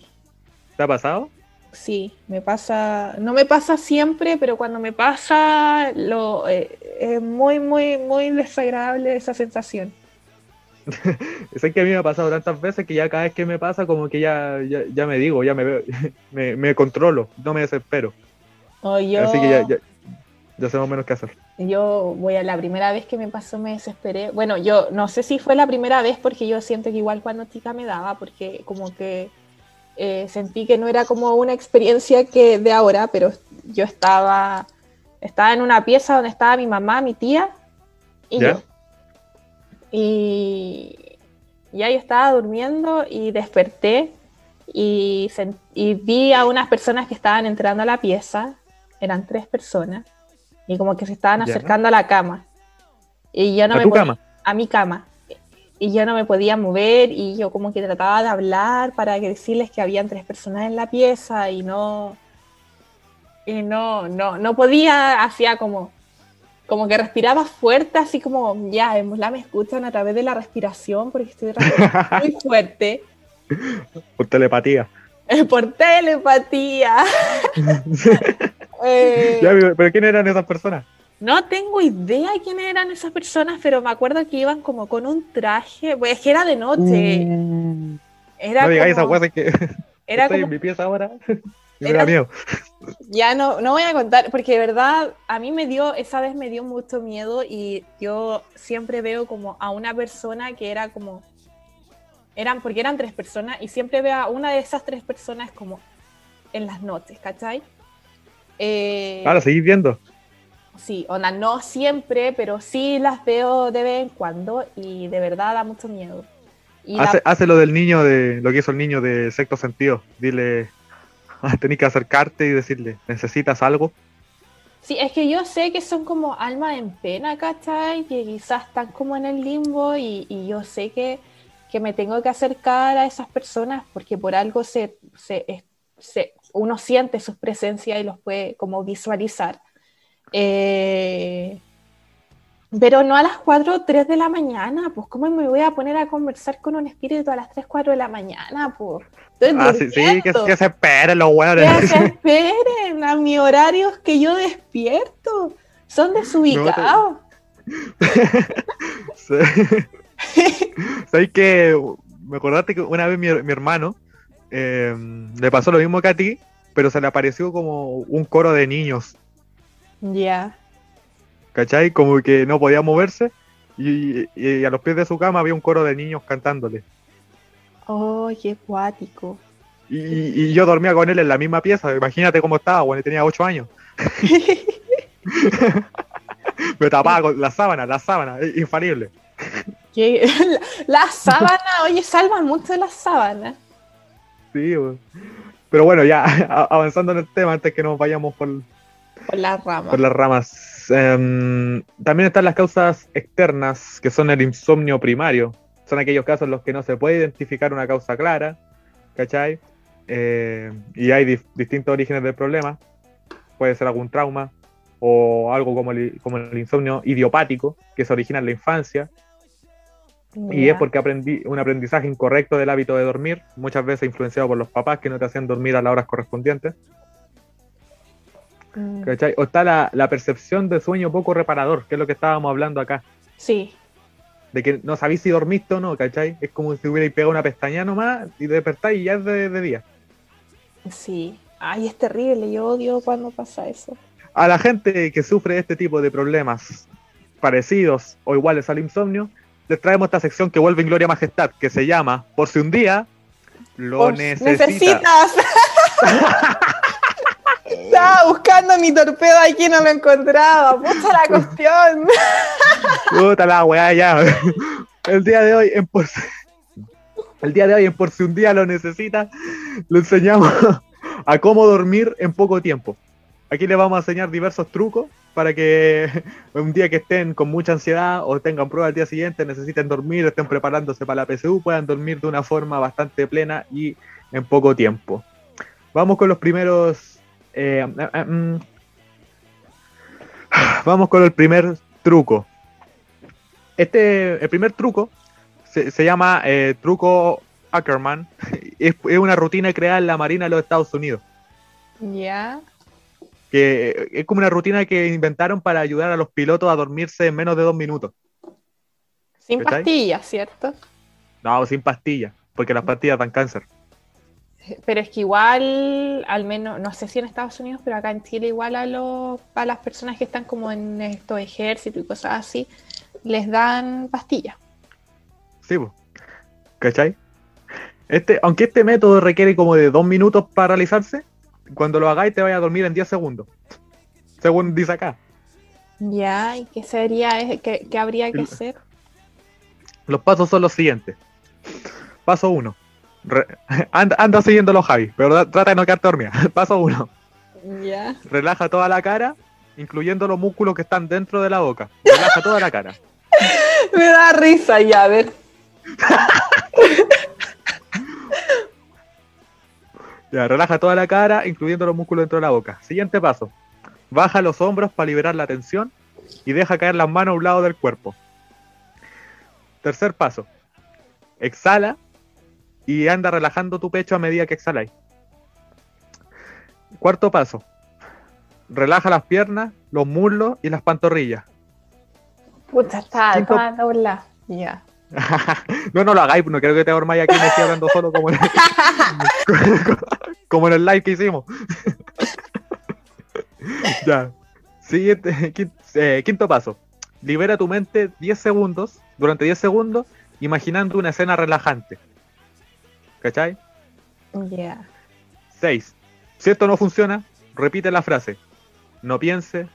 ¿Te ha pasado? Sí, me pasa, no me pasa siempre, pero cuando me pasa, lo, eh, es muy, muy, muy desagradable esa sensación. Es que a mí me ha pasado tantas veces que ya cada vez que me pasa, como que ya, ya, ya me digo, ya me veo, me, me controlo, no me desespero. O yo, Así que ya, ya, ya sé más o menos qué hacer. yo voy a la primera vez que me pasó me desesperé. Bueno, yo no sé si fue la primera vez porque yo siento que igual cuando chica me daba, porque como que eh, sentí que no era como una experiencia que de ahora, pero yo estaba, estaba en una pieza donde estaba mi mamá, mi tía y ¿Ya? yo. Y ya yo estaba durmiendo y desperté y, y vi a unas personas que estaban entrando a la pieza, eran tres personas, y como que se estaban Ya. acercando a la cama. Y yo no ¿A me tu cama? a mi cama. Y yo no me podía mover y yo como que trataba de hablar para decirles que habían tres personas en la pieza y no y no no no podía, hacía como como que respiraba fuerte, así como ya, en la me escuchan a través de la respiración porque estoy respirando muy fuerte Por telepatía. por telepatía. Eh, Ya, pero ¿quién eran esas personas? No tengo idea quién eran esas personas, pero me acuerdo que iban como con un traje, pues es que era de noche. Era no digáis como- esa que era estoy como- en mi pieza ahora y me Era- da miedo. ya no, no voy a contar, porque de verdad a mí me dio, esa vez me dio mucho miedo y yo siempre veo como a una persona que era como, eran, porque eran tres personas y siempre veo a una de esas tres personas como en las noches, ¿cachai? Eh, Ahora seguís viendo. Sí, onda, no siempre, pero sí las veo de vez en cuando y de verdad da mucho miedo. Y la- Hace, hace lo del niño de lo que hizo el niño de sexto sentido. Dile, tenés que acercarte y decirle, ¿necesitas algo? Sí, es que yo sé que son como almas en pena, ¿cachai? Que quizás están como en el limbo y, y yo sé que, que me tengo que acercar a esas personas porque por algo se, se, se- uno siente sus presencias y los puede como visualizar. Eh, pero no a las 4 o 3 de la mañana, pues ¿cómo me voy a poner a conversar con un espíritu a las 3 4 de la mañana? Pues estoy Ah, sí, sí, que, que se esperen los Que weones. se esperen a mi horario que yo despierto. Son desubicados. ¿Sabes que Me acordaste que una vez mi, mi hermano eh, le pasó lo mismo que a ti, pero se le apareció como un coro de niños, Ya. ¿cachai? Como que no podía moverse y, y a los pies de su cama había un coro de niños cantándole. Oh, qué cuático. Y, y yo dormía con él en la misma pieza, imagínate cómo estaba, bueno, tenía 8 años. Me tapaba con la sábana, la sábana, infalible. Que- la, la sábana, oye, salvan mucho las sábanas. Sí. Pero bueno, ya avanzando en el tema antes que nos vayamos por, Por las ramas. por las ramas. Em, también están las causas externas, que son el insomnio primario. Son aquellos casos en los que no se puede identificar una causa clara, ¿cachai? Eh, y hay distintos orígenes del problema. Puede ser algún trauma o algo como el, como el insomnio idiopático, que se origina en la infancia, y es porque aprendí un aprendizaje incorrecto del hábito de dormir, muchas veces influenciado por los papás que no te hacían dormir a las horas correspondientes. Mm, ¿cachai? O está la, la percepción de sueño poco reparador, que es lo que estábamos hablando acá. Sí, De que no sabéis si dormiste o no, ¿cachai? Es como si hubierais pegado una pestaña nomás y despertáis y ya es de, de día. sí. Ay, es terrible, yo odio cuando pasa eso. A la gente que sufre este tipo de problemas parecidos o iguales al insomnio, les traemos esta sección que vuelve en Gloria Majestad, que se llama Por si un día lo necesitas. Estaba buscando mi torpedo aquí no lo encontraba. Pucha la cuestión. Puta la weá, ya. El día de hoy, en por si... El día de hoy, en por si un día lo necesita, le enseñamos a cómo dormir en poco tiempo. Aquí les vamos a enseñar diversos trucos para que un día que estén con mucha ansiedad o tengan prueba el día siguiente, necesiten dormir, estén preparándose para la PSU, puedan dormir de una forma bastante plena y en poco tiempo. Vamos con los primeros. Eh, eh, eh, mm. Vamos con el primer truco. Este, el primer truco se, se llama eh, truco Ackerman. Es, es una rutina creada en la Marina de los Estados Unidos. Ya. Que es como una rutina que inventaron para ayudar a los pilotos a dormirse en menos de dos minutos. Sin pastillas, ¿cierto? No, sin pastillas, porque las pastillas dan cáncer. Pero es que igual, al menos, no sé si en Estados Unidos, pero acá en Chile igual a, los, a las personas que están como en estos ejércitos y cosas así, les dan pastillas. Sí, po. ¿cachai? Este, aunque este método requiere como de dos minutos para realizarse, cuando lo hagáis te vais a dormir en 10 segundos. Según dice acá. Ya, ¿y qué sería, qué, qué habría que hacer? Los pasos son los siguientes. Paso 1. Anda, anda siguiéndolo, Javi, pero trata de no quedarte dormida. Paso 1. Ya. Relaja toda la cara, incluyendo los músculos que están dentro de la boca. Relaja toda la cara. Me da risa ya, a ver. Ya, relaja toda la cara, incluyendo los músculos dentro de la boca. Siguiente paso. Baja los hombros para liberar la tensión y deja caer las manos a un lado del cuerpo. Tercer paso. Exhala y anda relajando tu pecho a medida que exhaláis. Cuarto paso. Relaja las piernas, los muslos y las pantorrillas. Puta, está Quinto- doblada. Ya. no, no lo hagáis, no creo que te dormáis aquí me estoy hablando solo como en, como en el live que hicimos. ya. Siguiente, eh, quinto paso. Libera tu mente 10 segundos, durante 10 segundos, imaginando una escena relajante. ¿Cachai? Ya. 6. Si esto no funciona, repite la frase. No piense,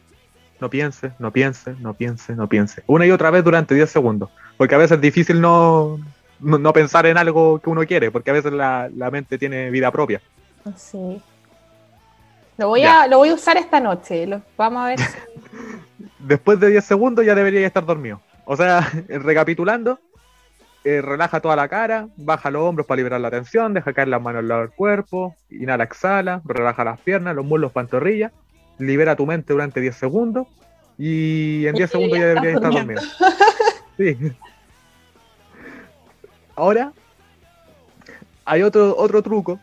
no piense, no piense, no piense, no piense. Una y otra vez durante 10 segundos. Porque a veces es difícil no, no, no pensar en algo que uno quiere, porque a veces la, la mente tiene vida propia. Sí. Lo voy, Ya. a, lo voy a usar esta noche. Lo, vamos a ver. Después de 10 segundos ya debería estar dormido. O sea, recapitulando, eh, relaja toda la cara, baja los hombros para liberar la tensión, deja caer las manos al lado del cuerpo, inhala, exhala, relaja las piernas, los muslos, pantorrillas, libera tu mente durante 10 segundos y en Y 10 segundos ya ya estás debería estar dormido. Sí. Ahora, hay otro, otro truco.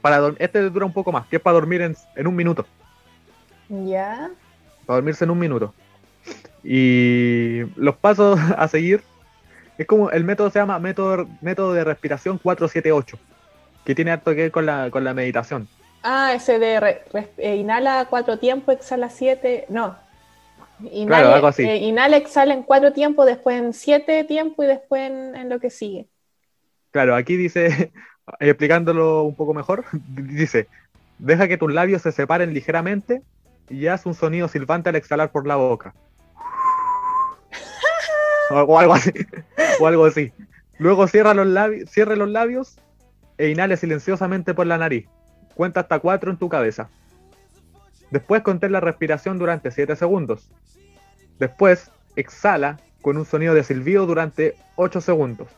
Para este dura un poco más, que es para dormir en, en un minuto. Ya. Para dormirse en un minuto. Y los pasos a seguir es como el método se llama método, método de respiración 478, que tiene harto que ver con la, con la meditación. Ah, ese de re- res- eh, inhala cuatro tiempos, exhala siete. No. Inhala, Claro, algo así. eh, inhala, exhala en cuatro tiempos, después en siete tiempos y después en, en lo que sigue. Claro, aquí dice, explicándolo un poco mejor, dice, deja que tus labios se separen ligeramente y haz un sonido silbante al exhalar por la boca. O, algo así. o algo así. Luego cierra los labios, cierre los labios e inhale silenciosamente por la nariz. Cuenta hasta cuatro en tu cabeza. Después contén la respiración durante 7 segundos. Después exhala con un sonido de silbido durante 8 segundos.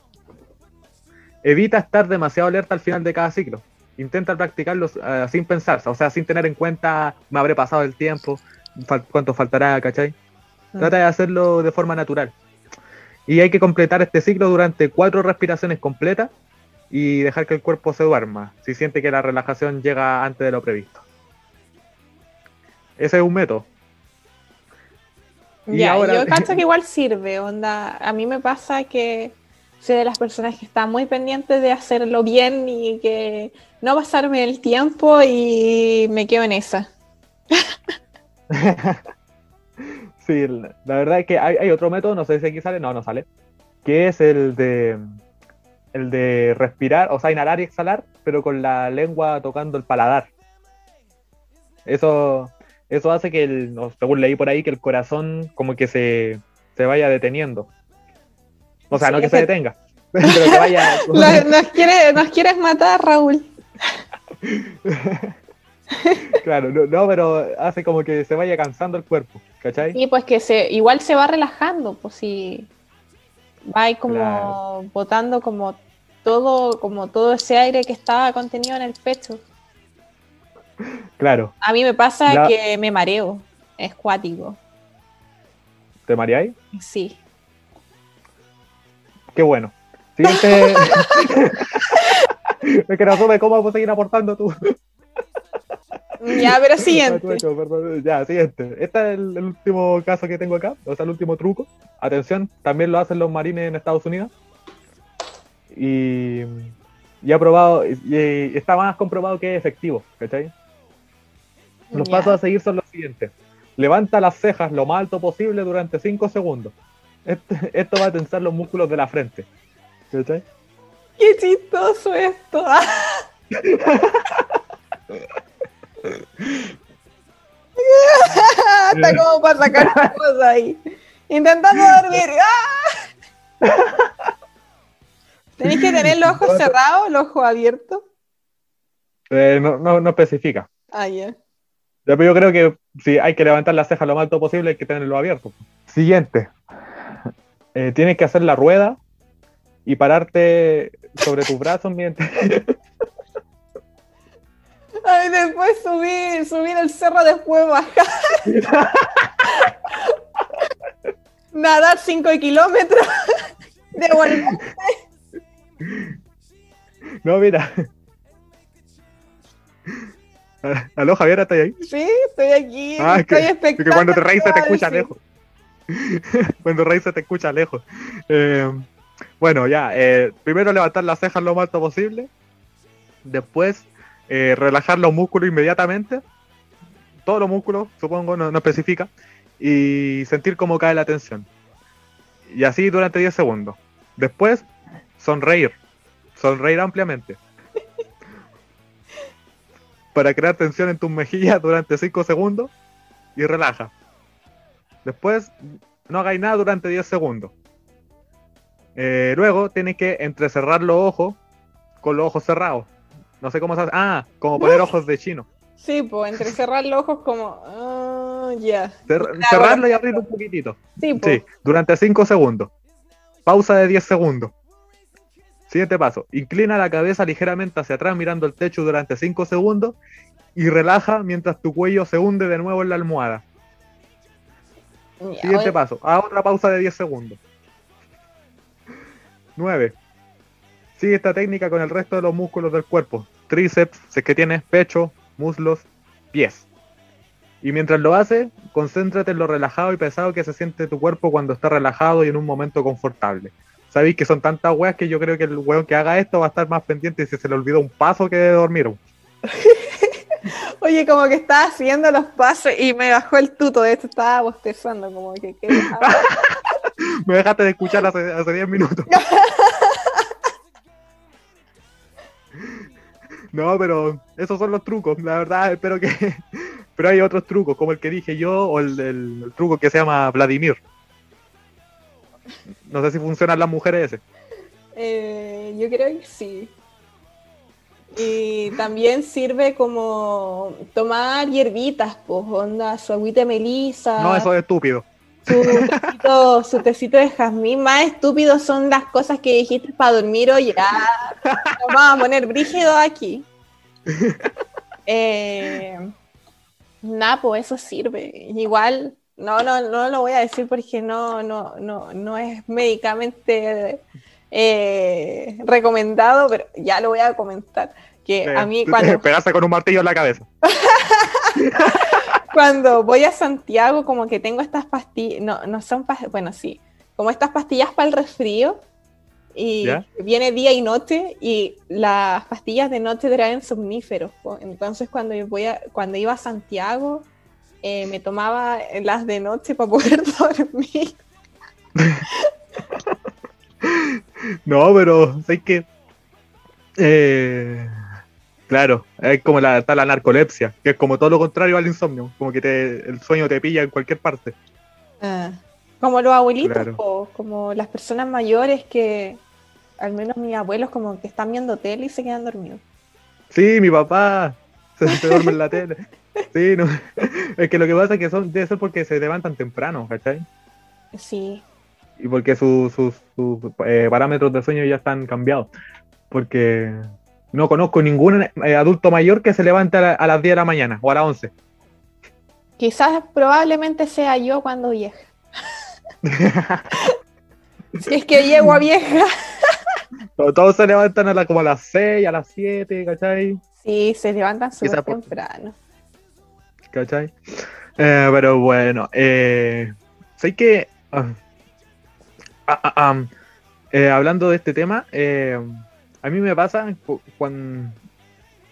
Evita estar demasiado alerta al final de cada ciclo. Intenta practicarlo eh, sin pensar, o sea, sin tener en cuenta me habré pasado el tiempo. cuánto faltará, ¿cachai? Trata de hacerlo de forma natural. Y hay que completar este ciclo durante cuatro respiraciones completas y dejar que el cuerpo se duerma, si siente que la relajación llega antes de lo previsto. Ese es un método. Y Ya, ahora- yo cacho que igual sirve, onda. A mí me pasa que soy de las personas que están muy pendientes de hacerlo bien y que no pasarme el tiempo y me quedo en esa. Sí, la verdad es que hay, hay otro método, no sé si aquí sale, no, no sale, que es el de el de respirar, o sea, inhalar y exhalar, pero con la lengua tocando el paladar. Eso, eso hace que, el, según leí por ahí, que el corazón como que se, se vaya deteniendo. O sea, Sí, no que se detenga, pero que vaya... Lo- nos, quiere, nos quieres matar, Raúl. Claro, no, no, pero hace como que se vaya cansando el cuerpo, ¿cachai? Y pues que se, igual se va relajando, pues si va ahí como Claro. botando como todo, como todo ese aire que estaba contenido en el pecho. Claro, A mí me pasa La- que me mareo, es cuático, ¿te mareáis? sí. Qué bueno. Siguiente. es que no supe cómo seguir aportando tú. Ya, pero siguiente. Ya, siguiente. Este es el, el último caso que tengo acá, o sea, el último truco. Atención, también lo hacen los marines en Estados Unidos. Y, y ha probado, y, y está más comprobado que es efectivo, ¿cachai? Los pasos a seguir son los siguientes. Levanta las cejas lo más alto posible durante 5 segundos. Este- esto va a tensar los músculos de la frente. ¿Cachai? Qué chistoso esto. Está como para sacar cosas ahí. Intentando dormir. ¡Ah! ¿Tenéis que tener los ojos cerrados, los ojos abiertos? Eh, no, no, no especifica. Ah, ya. Pero yo creo que si hay que levantar las cejas lo más alto posible, hay que tenerlo abierto. Siguiente. Eh, tienes que hacer la rueda y pararte sobre tus brazos mientras. Ay, después subir, subir el cerro, después bajar. Nadar 5 kilómetros. Devolver. No, mira. Aló, Javier, ¿estás ahí? Sí, estoy aquí. Ah, es estoy que, es que expectante. cuando te reís se te ¿qué va a escucha lejos. cuando reís se te escucha lejos. Eh, bueno, ya. eh, primero levantar las cejas lo más alto posible. Después eh, relajar los músculos inmediatamente. Todos los músculos, supongo, no, no especifica. Y sentir cómo cae la tensión. Y así durante 10 segundos. Después, sonreír. Sonreír ampliamente. Para crear tensión en tus mejillas durante 5 segundos. Y relaja. Después, no hagáis nada durante 10 segundos. Eh, luego tienes que entrecerrar los ojos con los ojos cerrados. No sé cómo se hace. Ah, como poner ojos de chino. Sí, pues entre cerrar los ojos como. ah, ya. Cer- cerrarlo y abrirlo un poquitito. Sí. Sí, durante 5 segundos. Pausa de 10 segundos. Siguiente paso. Inclina la cabeza ligeramente hacia atrás mirando el techo durante 5 segundos y relaja mientras tu cuello se hunde de nuevo en la almohada. Ya, Siguiente oye, paso. A otra pausa de 10 segundos. 9. Sigue esta técnica con el resto de los músculos del cuerpo. Tríceps, es que tienes pecho, muslos, pies. Y mientras lo haces, concéntrate en lo relajado y pesado que se siente tu cuerpo cuando está relajado y en un momento confortable. Sabéis que son tantas weas que yo creo que el weón que haga esto va a estar más pendiente si se le olvidó un paso que de dormir. Oye, como que estaba haciendo los pasos y me bajó el tuto de esto, estaba bostezando, como que. Me dejaste de escuchar hace, hace 10 minutos. No, pero esos son los trucos, la verdad, espero que... Pero hay otros trucos, como el que dije yo, o el, el- el truco que se llama Vladimir. No sé si funcionan las mujeres ese. Eh, yo creo que sí. Y también sirve como tomar hierbitas, pues, onda, su agüita melisa. No, eso es estúpido. Su tecito, su tecito de jazmín. Más estúpidos son las cosas que dijiste para dormir o ya. Nos vamos a poner brígido aquí. Eh, Napo, eso sirve. Igual, no, no, no lo voy a decir porque no, no, no, no es médicamente eh, recomendado, pero ya lo voy a comentar. Que a mí cuando... Con un martillo en la cabeza. cuando voy a Santiago, como que tengo estas pastillas, no, no son pastillas, bueno, sí, como estas pastillas para el resfrío, y viene día y noche, y las pastillas de noche traen somníferos. Entonces, cuando, voy a, cuando iba a Santiago, eh, me tomaba las de noche para poder dormir. no, pero sé que. Eh, Claro, es como la, está la narcolepsia, que es como todo lo contrario al insomnio, como que te, el sueño te pilla en cualquier parte. Ah, como los abuelitos, o como las personas mayores que, al menos mis abuelos, como que están viendo tele y se quedan dormidos. Sí, mi papá se, duerme en la tele. Sí, no. es que lo que pasa es que son, debe ser porque se levantan temprano, ¿cachai? Sí. Y porque sus, sus, eh, parámetros de sueño ya están cambiados. Porque no conozco ningún eh, adulto mayor que se levante a, las 10 de la mañana o a las 11. Quizás probablemente sea yo cuando vieja. si es que llego a vieja. Todos se levantan a como a las 6, a las 7, ¿cachai? Sí, se levantan súper temprano. ¿Cachai? Eh, pero bueno, eh, sé que... Ah, ah, ah, eh, hablando de este tema, eh, a mí me pasa cuando,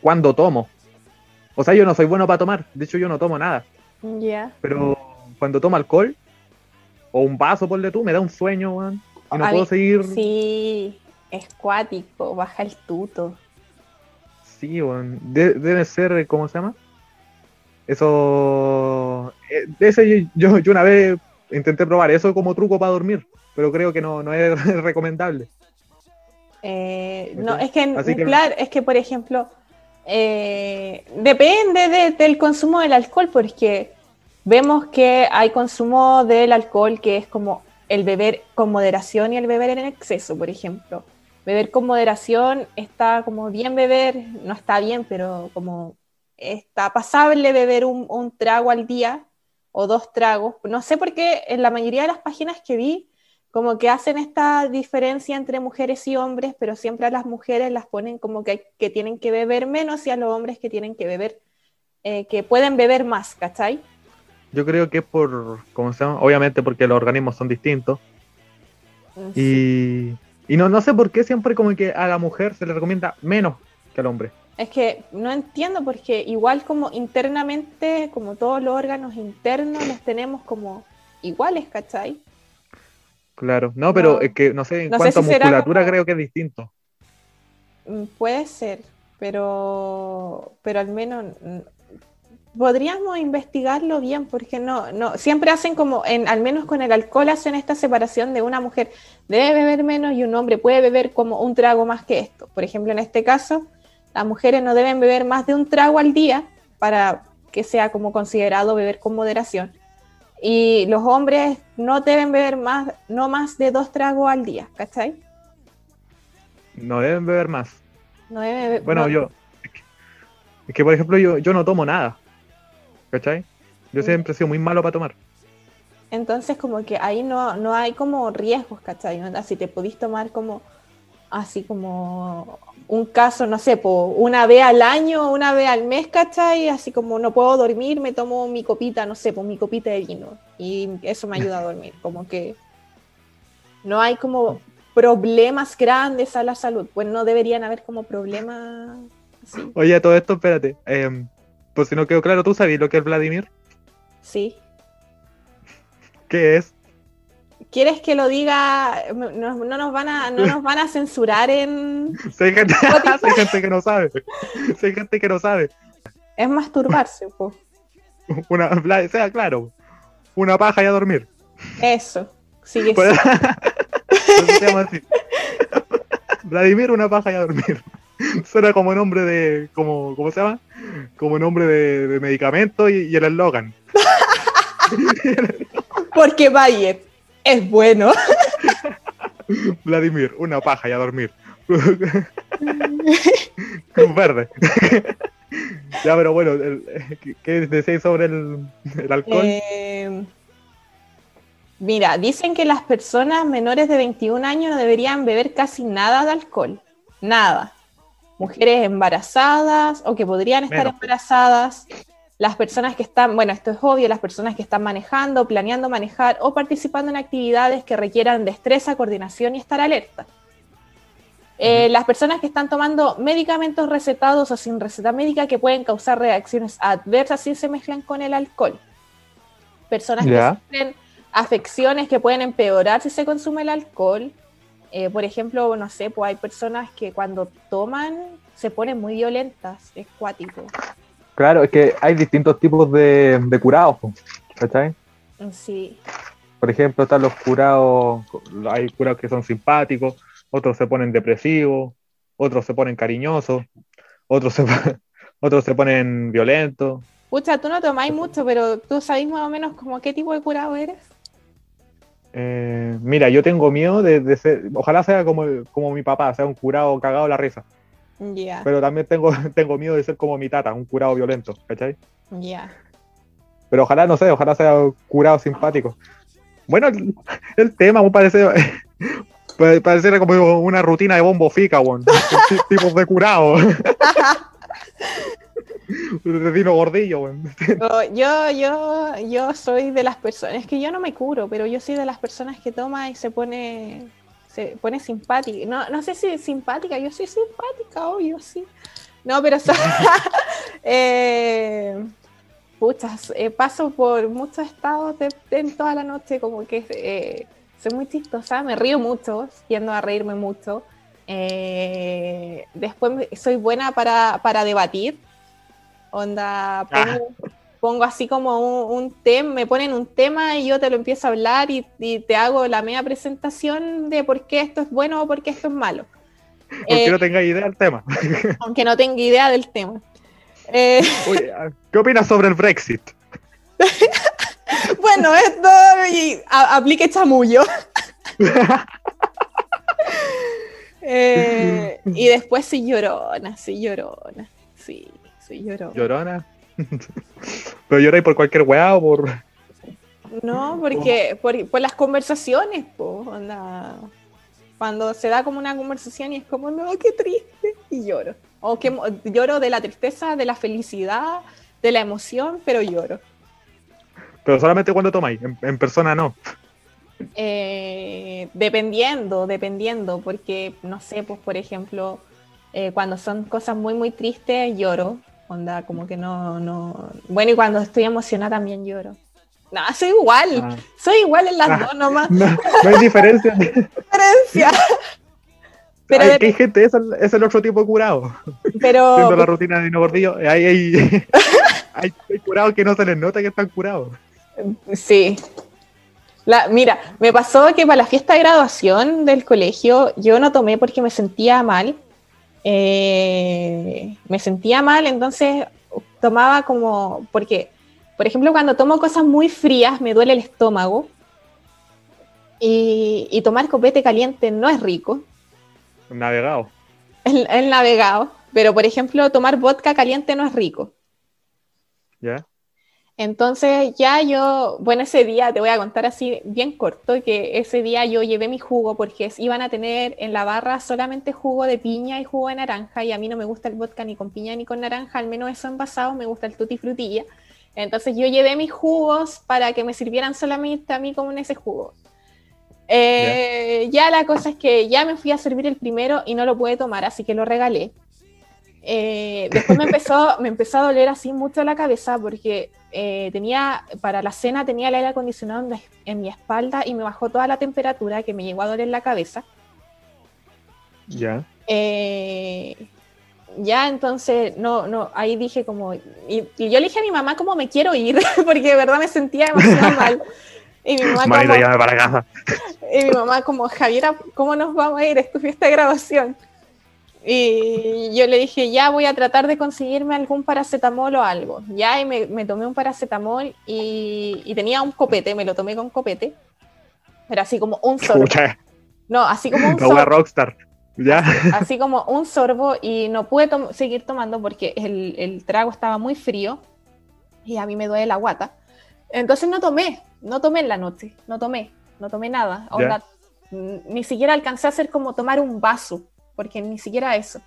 cuando tomo. O sea, yo no soy bueno para tomar. De hecho, yo no tomo nada. Ya. Pero cuando tomo alcohol, o un vaso, ponle tú, me da un sueño. Y no puedo seguir. Sí, es cuático, baja el tuto. Sí, weón. debe ser, ¿cómo se llama? Eso. Eh, de ese yo, yo una vez intenté probar eso como truco para dormir, pero creo que no, no es recomendable. Eh, no, es que, claro, es que por ejemplo, eh, depende del consumo del alcohol, porque vemos que hay consumo del alcohol que es como el beber con moderación y el beber en exceso, por ejemplo. Beber con moderación está como bien beber, no está bien, pero como está pasable beber un, un trago al día o dos tragos. No sé por qué en la mayoría de las páginas que vi como que hacen esta diferencia entre mujeres y hombres, pero siempre a las mujeres las ponen como que, que tienen que beber menos y a los hombres que tienen que beber, eh, que pueden beber más, ¿cachai? Yo creo que es por, ¿cómo se llama? Obviamente porque los organismos son distintos. Mm, y, y no, no sé por qué siempre como que a la mujer se le recomienda menos que al hombre. Es que no entiendo porque igual como internamente, como todos los órganos internos los tenemos como iguales, ¿cachai? Claro, no, pero es que no sé, en cuanto a musculatura creo que es distinto. Mm, puede ser, pero, pero al menos mm, podríamos investigarlo bien, porque no, no, siempre hacen como, en, al menos con el alcohol hacen esta separación de una mujer debe beber menos y un hombre puede beber como un trago más que esto. Por ejemplo, en este caso, las mujeres no deben beber más de un trago al día para que sea como considerado beber con moderación. Y los hombres no deben beber más, no más de dos tragos al día, ¿cachai? No deben beber más. No deben beber, bueno, yo. Es que, por ejemplo, yo, yo no tomo nada. ¿Cachai? Yo mm. siempre he sido muy malo para tomar. Entonces, como que ahí no, no hay como riesgos, ¿cachai? Si te pudiste tomar como así como un caso, no sé, una vez al año, una vez al mes, ¿cachai? Así como no puedo dormir, me tomo mi copita, no sé, pues mi copita de vino. Y eso me ayuda a dormir. Como que no hay como problemas grandes a la salud. Pues no deberían haber como problemas así. Oye, todo esto, espérate. Eh, pues si no quedó claro, ¿tú sabes lo que es Vladimir? Sí. ¿Qué es? ¿Quieres que lo diga? No, nos, van a, no nos van a censurar en. hay, gente, que no sabe. hay gente que no sabe. Es masturbarse, pues. Una, sea claro. Una paja y a dormir. Eso. Sigue pues, se llama así. Vladimir, una paja y a dormir. Suena como nombre de. Como, ¿Cómo se llama? Como nombre de, medicamento y, y el eslogan. Porque Bayer es bueno. Vladimir, una paja y a dormir. verde. Ya, pero bueno, ¿qué- ¿qué decís sobre el, el alcohol? Eh, mira, dicen que las personas menores de 21 años no deberían beber casi nada de alcohol. Nada. Mujeres embarazadas o que podrían estar Menos. embarazadas. Las personas que están, bueno, esto es obvio, las personas que están manejando, planeando manejar o participando en actividades que requieran destreza, coordinación y estar alerta. Eh, las personas que están tomando medicamentos recetados o sin receta médica que pueden causar reacciones adversas si se mezclan con el alcohol. Personas que sufren afecciones que pueden empeorar si se consume el alcohol. Eh, por ejemplo, no sé, pues hay personas que cuando toman se ponen muy violentas, es cuático. Claro, es que hay distintos tipos de, de curados, ¿cachai? Sí, Por ejemplo, están los curados, hay curados que son simpáticos, otros se ponen depresivos, otros se ponen cariñosos, otros se, otros se ponen violentos. Pucha, tú no tomáis mucho, pero tú sabes más o menos como qué tipo de curado eres. Eh, mira, yo tengo miedo de, de ser, ojalá sea como, como mi papá, sea un curado cagado la risa, Ya, pero también tengo, tengo miedo de ser como mi tata, un curado violento, ¿cachai? ya. Pero ojalá, no sé, ojalá sea un curado simpático. Bueno, el, el tema me parece, como una rutina de bombo fica, weón. Tipos de curado. de Dino Gordillo, weón. Yo, yo, yo soy de las personas, es que yo no me curo, pero yo soy de las personas que toma y se pone, se pone simpática. No, no sé si simpática, yo soy simpática, obvio, sí. No, pero so- eh, puchas, eh, paso por muchos estados de, de- en toda la noche, como que eh, soy muy chistosa, me río mucho, tiendo a reírme mucho. Después soy buena para, para debatir. Onda, pongo, pongo así como un, un tema, me ponen un tema y yo te lo empiezo a hablar y, y te hago la media presentación de por qué esto es bueno o por qué esto es malo. Porque Eh, no tengáis idea del tema. aunque no tenga idea del tema. Eh, Oye, ¿Qué opinas sobre el Brexit? bueno, esto y a- aplique chamullo. Eh, y después soy llorona, soy llorona. Sí, soy llorona. ¿Llorona? ¿Pero lloráis por cualquier weá o por...? No, porque por, por las conversaciones, po, onda. Cuando se da como una conversación y es como, no, qué triste, y lloro. O que lloro de la tristeza, de la felicidad, de la emoción, pero lloro. Pero solamente cuando tomáis, en, en persona no. Eh, dependiendo, dependiendo, porque no sé, pues por ejemplo, eh, cuando son cosas muy, muy tristes, lloro. Onda, como que no, no. Bueno, y cuando estoy emocionada también lloro. No, soy igual, Ah. soy igual en las Ah. dos nomás. No, no hay diferencia. diferencia. Pero, Hay, de- que hay gente, es el, es el otro tipo de curado. pero Siendo la rutina de Dino Gordillo, hay, hay, hay, hay curados que no se les nota que están curados. sí. La, mira, me pasó que para la fiesta de graduación del colegio yo no tomé porque me sentía mal. Eh, me sentía mal, entonces tomaba como, porque, por ejemplo, cuando tomo cosas muy frías me duele el estómago y, y tomar copete caliente no es rico. Navegado. el, el navegado, pero por ejemplo, tomar vodka caliente no es rico. ¿Ya? Entonces ya yo, bueno, ese día te voy a contar así bien corto, que ese día yo llevé mi jugo porque iban a tener en la barra solamente jugo de piña y jugo de naranja y a mí no me gusta el vodka ni con piña ni con naranja, al menos eso envasado, me gusta el tutti frutilla. Entonces yo llevé mis jugos para que me sirvieran solamente a mí como en ese jugo. Eh, Ya la cosa es que ya me fui a servir el primero y no lo pude tomar, así que lo regalé. Eh, después me empezó, me empezó a doler así mucho la cabeza porque eh, tenía, para la cena tenía el aire acondicionado en, mi espalda y me bajó toda la temperatura que me llegó a doler la cabeza. ¿Ya? Eh, ya entonces, no, no, ahí dije como, y, y yo le dije a mi mamá cómo me quiero ir, porque de verdad me sentía demasiado mal. Y mi mamá Manito, como, para casa. y mi mamá como, Javiera, ¿cómo nos vamos a ir? Es tu fiesta de grabación. Y yo le dije, ya voy a tratar de conseguirme algún paracetamol o algo. Ya, y me, me tomé un paracetamol y, y tenía un copete, me lo tomé con copete. Pero así como un sorbo. No, así como un sorbo. rockstar. Ya. Así como un sorbo y no pude seguir tomando porque el, el trago estaba muy frío y a mí me duele la guata. Entonces no tomé, no tomé en la noche, no tomé, no tomé nada. ni siquiera alcancé a hacer como tomar un vaso, porque ni siquiera eso.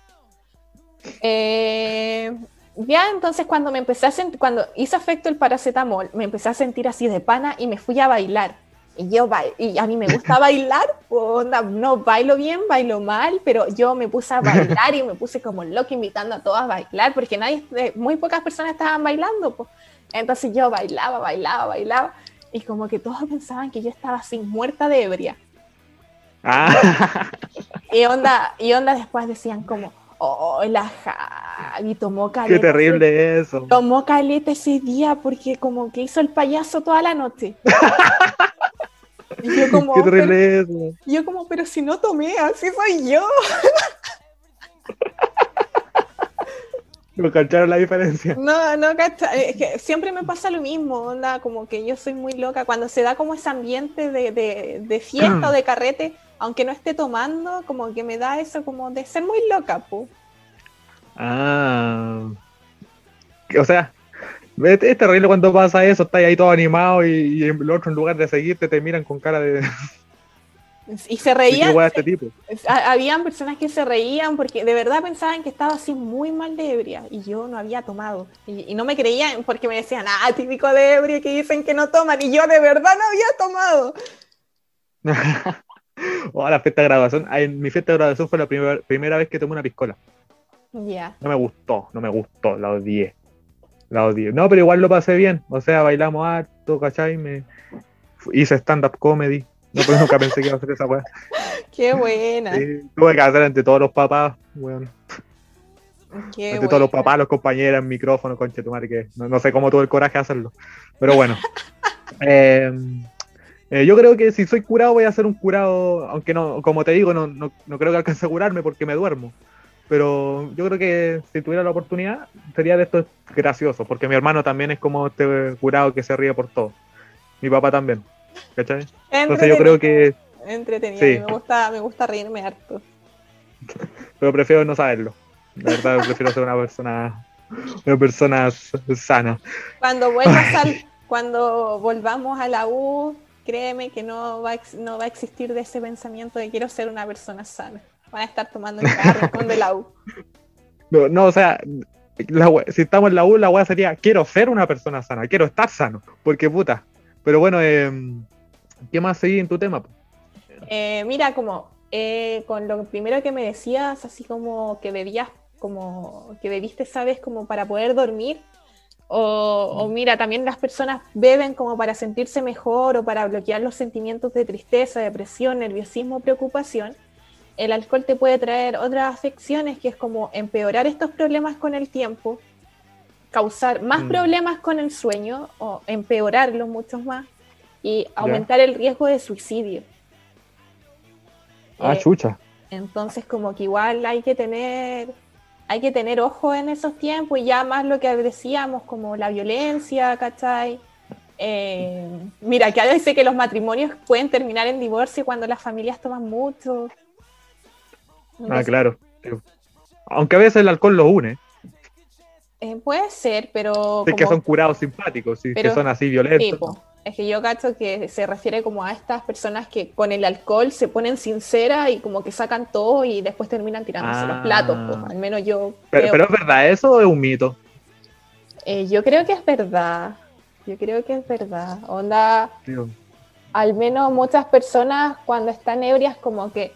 Eh, ya entonces cuando me empecé a sentir, cuando hizo efecto el paracetamol, me empecé a sentir así de pana y me fui a bailar. Y yo y a mí me gusta bailar, no bailo bien, bailo mal, pero yo me puse a bailar y me puse como loco invitando a todas a bailar, porque nadie, muy pocas personas estaban bailando. Pues. Entonces yo bailaba, bailaba, bailaba, y como que todos pensaban que yo estaba así muerta de ebria. Ah. Y onda, y onda después decían como, oh, la Javi tomó caleta. Qué terrible eso. Tomó caleta ese día porque como que hizo el payaso toda la noche. y yo como, Qué terrible eso. yo como, pero si no tomé, así soy yo. ¿No cacharon la diferencia? No, no cacharon. Es que siempre me pasa lo mismo, onda, como que yo soy muy loca. Cuando se da como ese ambiente de, de, de fiesta o de carrete, aunque no esté tomando, como que me da eso como de ser muy loca, pu. Ah. O sea, es terrible cuando pasa eso, estás ahí todo animado y, en el otro en lugar de seguirte te miran con cara de... Y se reían. Este tipo? Habían personas que se reían porque de verdad pensaban que estaba así muy mal de ebria y yo no había tomado. Y, no me creían porque me decían, ah, típico de ebria que dicen que no toman y yo de verdad no había tomado. oh, la fiesta de graduación. mi fiesta de graduación fue la primera, primera vez que tomé una piscola. Ya. No me gustó, no me gustó, la odié. La odié. No, pero igual lo pasé bien. O sea, bailamos harto, ¿cachai? Me hice stand-up comedy. No, pero nunca pensé que iba a hacer esa weá. Qué buena. tuve que hacer entre todos los papás, weón. entre todos los papás, los compañeros, micrófono, conche tu madre, que no, sé cómo tuve el coraje de hacerlo. Pero bueno. eh, eh, yo creo que si soy curado voy a ser un curado, aunque no, como te digo, no, no, no creo que alcance a curarme porque me duermo. Pero yo creo que si tuviera la oportunidad, sería de esto gracioso, porque mi hermano también es como este curado que se ríe por todo. Mi papá también. ¿Cachai? Entonces yo creo que. Entretenido, me, gusta, me gusta reírme harto. Pero prefiero no saberlo. La verdad, prefiero ser una persona. Una persona sana. Cuando vuelvas al, cuando volvamos a la U, créeme que no va, a, no va a existir de ese pensamiento de quiero ser una persona sana. Van a estar tomando el carro con de la U. No, no o sea, si estamos en la U, la U sería quiero ser una persona sana, quiero estar sano. Porque puta. Pero bueno, eh, ¿qué más seguí en tu tema? Eh, mira, como eh, con lo primero que me decías, así como que bebías, como que bebiste, sabes, como para poder dormir. O, mira, también las personas beben como para sentirse mejor o para bloquear los sentimientos de tristeza, depresión, nerviosismo, preocupación. El alcohol te puede traer otras afecciones que es como empeorar estos problemas con el tiempo, causar más mm. problemas con el sueño o empeorarlos muchos más y aumentar el riesgo de suicidio. Ah, eh, chucha. Entonces como que igual hay que tener hay que tener ojo en esos tiempos y ya más lo que decíamos, como la violencia, ¿cachai? Eh, mira, que dice que los matrimonios pueden terminar en divorcio cuando las familias toman mucho. ah, claro. Aunque a veces el alcohol los une. Eh, puede ser, pero... Es que son curados simpáticos, sí, que son así violentos. Es que yo cacho que se refiere como a estas personas que con el alcohol se ponen sinceras y como que sacan todo y después terminan tirándose los platos. Pues, al menos yo. Pero, pero, es verdad, eso o es un mito. Eh, yo creo que es verdad. Yo creo que es verdad. Onda. Al menos muchas personas cuando están ebrias como que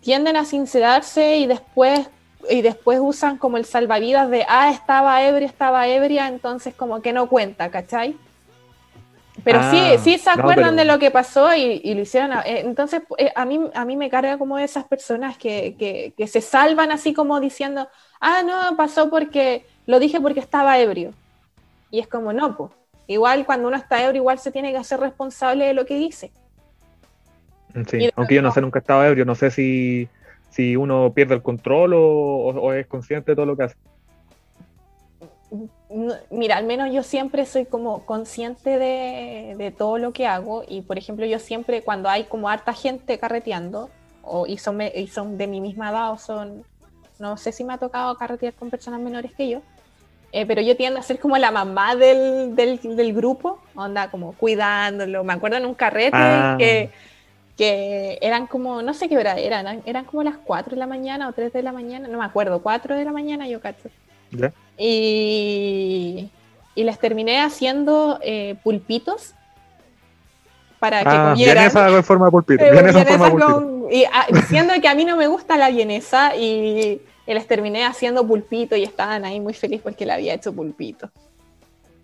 tienden a sincerarse y después y después usan como el salvavidas de ah, estaba ebria, estaba ebria, entonces como que no cuenta, ¿cachai? Pero sí, ah, sí se acuerdan de lo que pasó y, lo hicieron. Eh, entonces, eh, a, mí, a mí me carga como esas personas que, se salvan así como diciendo, ah, no, pasó porque lo dije porque estaba ebrio. Y es como, no, pues. Igual cuando uno está ebrio, igual se tiene que hacer responsable de lo que dice. Sí, aunque yo no sé, nunca he estado ebrio, no sé si, si uno pierde el control o es consciente de todo lo que hace mira, al menos yo siempre soy como consciente de, todo lo que hago y por ejemplo yo siempre cuando hay como harta gente carreteando o y son, y son de mi misma edad o son, no sé si me ha tocado carretear con personas menores que yo, eh, pero yo tiendo a ser como la mamá del, del, del, grupo, onda como cuidándolo. Me acuerdo en un carrete ah. que, que eran como, no sé qué hora eran, eran como las 4 de la mañana o 3 de la mañana, no me acuerdo, 4 de la mañana yo cacho. Y, y les terminé haciendo eh, pulpitos para que ah, comieran. Vienesa en forma de pulpito. y ah, diciendo que a mí no me gusta la vienesa y, les terminé haciendo pulpito y estaban ahí muy felices porque le había hecho pulpito.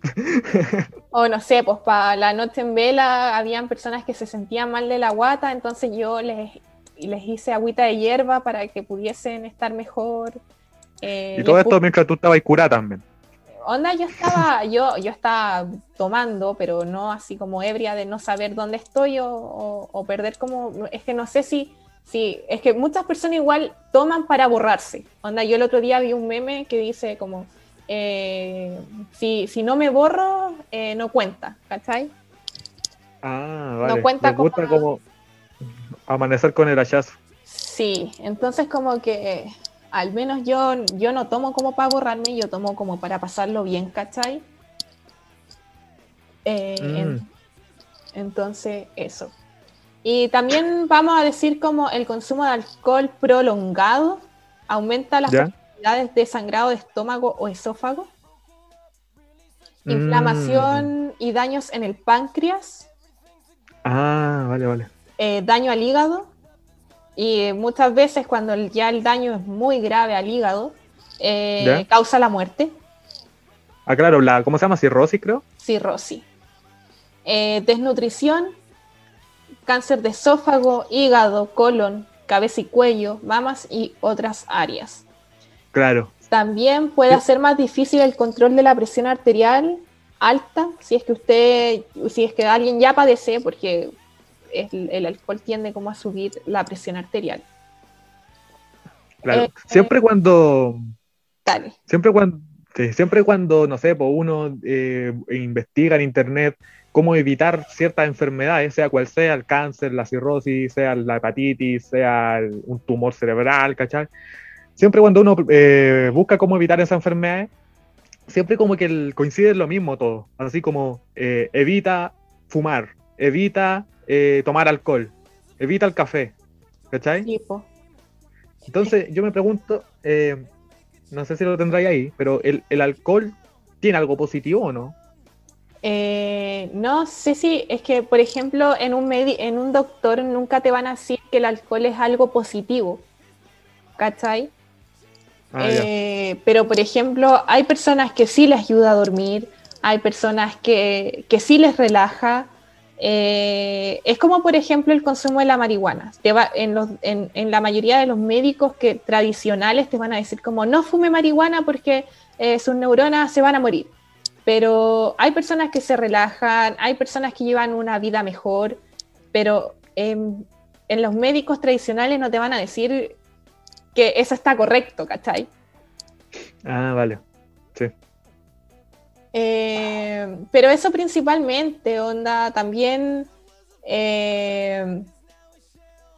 o no sé, pues para la noche en vela habían personas que se sentían mal de la guata, entonces yo les, les hice agüita de hierba para que pudiesen estar mejor. Eh, y todo esto mientras tú estabas curada también onda, yo estaba, yo, yo estaba tomando, pero no así como ebria de no saber dónde estoy o, perder como, es que no sé si, si, es que muchas personas igual toman para borrarse. Onda, yo el otro día vi un meme que dice como, eh, si, si, no me borro, eh, no cuenta, ¿cachai? Ah, vale. No cuenta como... amanecer con el hachazo. Sí, entonces como que al menos yo, yo no tomo como para borrarme, yo tomo como para pasarlo bien, ¿cachai? Eh, mm. entonces, eso. Y también vamos a decir como el consumo de alcohol prolongado aumenta las de sangrado de estómago o esófago, mm. inflamación y daños en el páncreas. Ah, vale, vale. Eh, daño al hígado, y muchas veces cuando ya el daño es muy grave al hígado, eh, causa la muerte. Ah, claro, la, ¿cómo se llama? Cirrosis, creo. Cirrosis. Eh, desnutrición, cáncer de esófago, hígado, colon, cabeza y cuello, mamas y otras áreas. Claro. También puede hacer más difícil el control de la presión arterial alta, si es que usted, si es que alguien ya padece, porque el, alcohol tiende como a subir la presión arterial. Claro, eh, siempre cuando... Siempre cuando, siempre cuando, no sé, pues uno eh, investiga en internet cómo evitar ciertas enfermedades, sea cual sea, el cáncer, la cirrosis, sea la hepatitis, sea un tumor cerebral, ¿cachai? Siempre cuando uno eh, busca cómo evitar esa enfermedad, siempre como que coincide lo mismo todo, así como evita fumar, evita eh, tomar alcohol, evita el café, ¿cachai? Entonces yo me pregunto, eh, no sé si lo tendráis ahí, pero ¿el, alcohol tiene algo positivo o no? Eh, no sé si es que, por ejemplo, en un, en un doctor nunca te van a decir que el alcohol es algo positivo, ¿cachai? Ah, pero, por ejemplo, hay personas que sí les ayuda a dormir, hay personas que, que sí les relaja, eh, es como, por ejemplo, el consumo de la marihuana. en, la mayoría de los médicos que, tradicionales te van a decir como no fume marihuana porque eh, sus neuronas se van a morir. Pero hay personas que se relajan, hay personas que llevan una vida mejor, pero en los médicos tradicionales no te van a decir que eso está correcto, ¿cachai? Ah, vale. Sí. Eh, pero eso principalmente, onda, también, eh,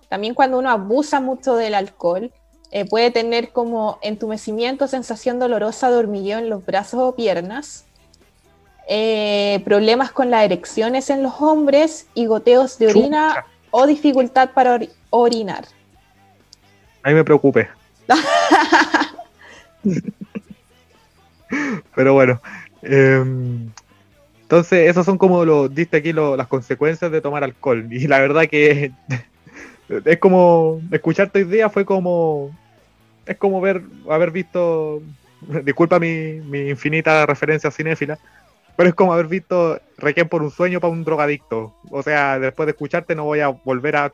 también cuando uno abusa mucho del alcohol, eh, puede tener como entumecimiento, sensación dolorosa de hormigueo en los brazos o piernas, problemas con las erecciones en los hombres y goteos de orina o dificultad para orinar. Ahí me preocupé. Pero bueno, Em, entonces, esos son como lo diste aquí las consecuencias de tomar alcohol. Y la verdad que es como escuchar tu idea fue como es como ver haber visto disculpa mi, mi infinita referencia cinéfila pero es como haber visto Requiem por un sueño para un drogadicto o sea después de escucharte no voy a volver a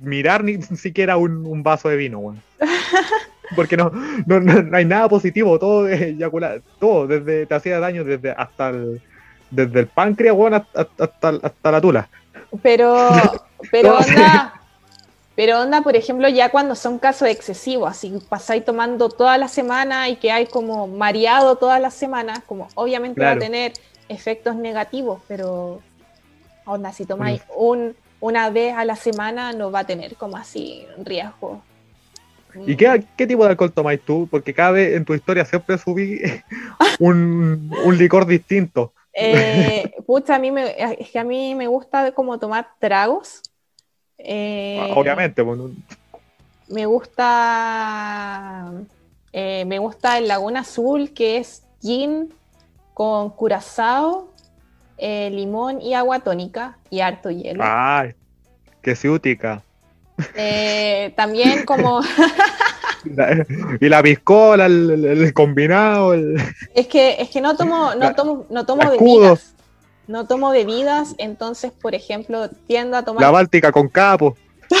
mirar ni siquiera un, vaso de vino porque no, no, hay nada positivo, todo es eyacular, todo, desde te hacía daño desde hasta el, desde el páncreas, hasta, hasta, la tula. Pero, pero onda, pero onda, por ejemplo, ya cuando son casos excesivos, así pasáis tomando toda la semana y que hay como mareado toda la semana, como obviamente va a tener efectos negativos, pero onda, si tomáis un una vez a la semana no va a tener como así riesgo. ¿Y qué, qué tipo de alcohol tomáis tú? Porque cada vez en tu historia siempre subí un, un licor distinto. Eh, pucha, a mí me, es que a mí me gusta como tomar tragos. Eh, Obviamente, pues, me gusta eh, me gusta el Laguna Azul, que es gin con curazao, eh, limón y agua tónica y harto hielo. Ay, qué ciútica. Eh, también como La- Y la piscola, el, combinado, el- es que es que no tomo no tomo no tomo la bebidas. No tomo bebidas, entonces, por ejemplo, tiendo a tomar la báltica con capo.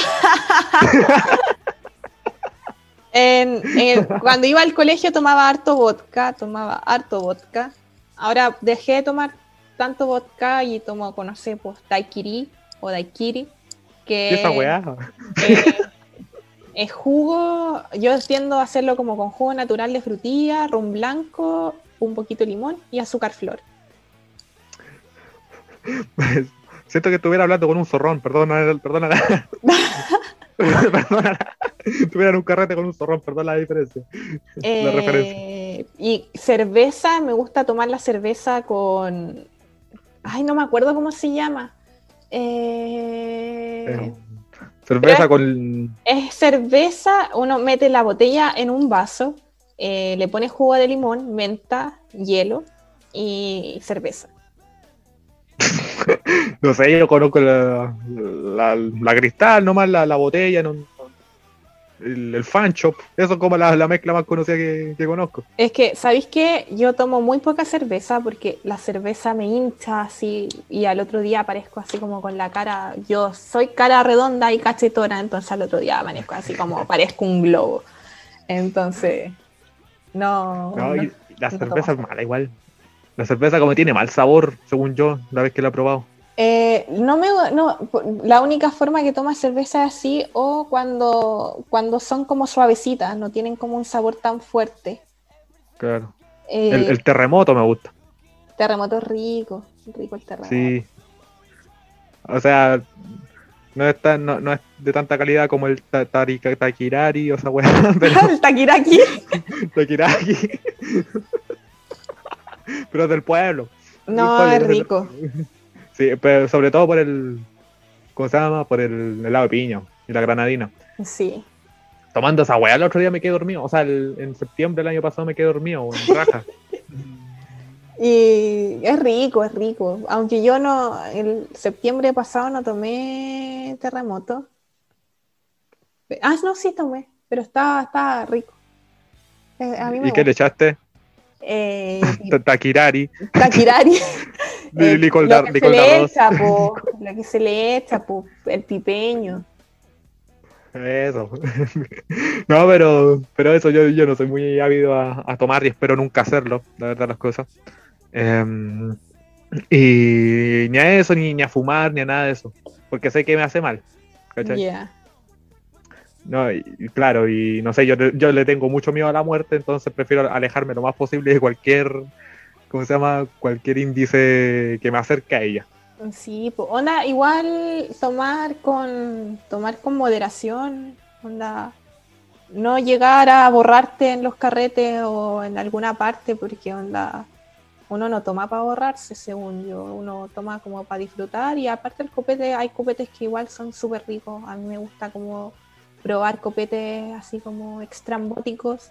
En- en- cuando iba al colegio tomaba harto vodka, tomaba harto vodka. Ahora dejé de tomar tanto vodka y tomo, no sé, pues daiquiri o daiquiri, que ¿Qué esa weá? eh, es jugo, yo tiendo a hacerlo como con jugo natural de frutilla, rum blanco, un poquito de limón y azúcar flor. Siento que estuviera hablando con un zorrón, perdona, perdona. perdona. Estuviera en un carrete con un zorrón, perdona la diferencia. La referencia. Eh, y cerveza, me gusta tomar la cerveza con. Ay, no me acuerdo cómo se llama. Eh, cerveza con. es cerveza, uno mete la botella en un vaso, eh, le pone jugo de limón, menta, hielo y cerveza. No sé, yo conozco la, la, la cristal, nomás la, la botella, no- el, el fan shop. Eso es como la, la mezcla más conocida que, que conozco. Es que, ¿sabéis qué? Yo tomo muy poca cerveza porque la cerveza me hincha así y al otro día aparezco así como con la cara. Yo soy cara redonda y cachetona, entonces al otro día amanezco así como parezco un globo. Entonces, no. No, no- y la no cerveza es mala igual. La cerveza como tiene mal sabor, según yo, la vez que la he probado. Eh, no me, no, la única forma que tomas cerveza es así o cuando, cuando son como suavecitas, no tienen como un sabor tan fuerte. Claro. Eh, El, el terremoto me gusta. terremoto rico, rico el terremoto. Sí. O sea, no es, tan- no, no es de tanta calidad como el ta- Takirari o esa weá, el taquiraki. Takiraki. pero es del pueblo. No, es rico. Sí, pero sobre todo por el. ¿Cómo se llama? Por el helado de piña y la granadina. Sí. Tomando esa weá el otro día me quedé dormido. O sea, el- en septiembre del año pasado me quedé dormido, en raja. Y es rico, es rico. Aunque yo no, el septiembre pasado no tomé terremoto. Ah, no, sí tomé, pero estaba, estaba rico. Eh, a mí me ¿Y qué le echaste? Eh, Ta- Takirari. taquirari. Eh, licor lo que se le echa, po, lo que se le echa, po, el pipeño. Eso. No, pero, pero eso, yo, yo no soy muy ávido a, a tomar y espero nunca hacerlo, la verdad, las cosas. Em, y ni a eso, ni, ni a fumar, ni a nada de eso. Porque sé que me hace mal. ¿cachai? No, y, claro, y no sé, yo, yo le tengo mucho miedo a la muerte, entonces prefiero alejarme lo más posible de cualquier, ¿cómo se llama? Cualquier índice que me acerque a ella. Sí, po. onda, igual tomar con tomar con moderación, onda, no llegar a borrarte en los carretes o en alguna parte, porque onda, uno no toma para borrarse, según yo, uno toma como para disfrutar y aparte el copete, hay copetes que igual son súper ricos, a mí me gusta como probar copetes así como extrambóticos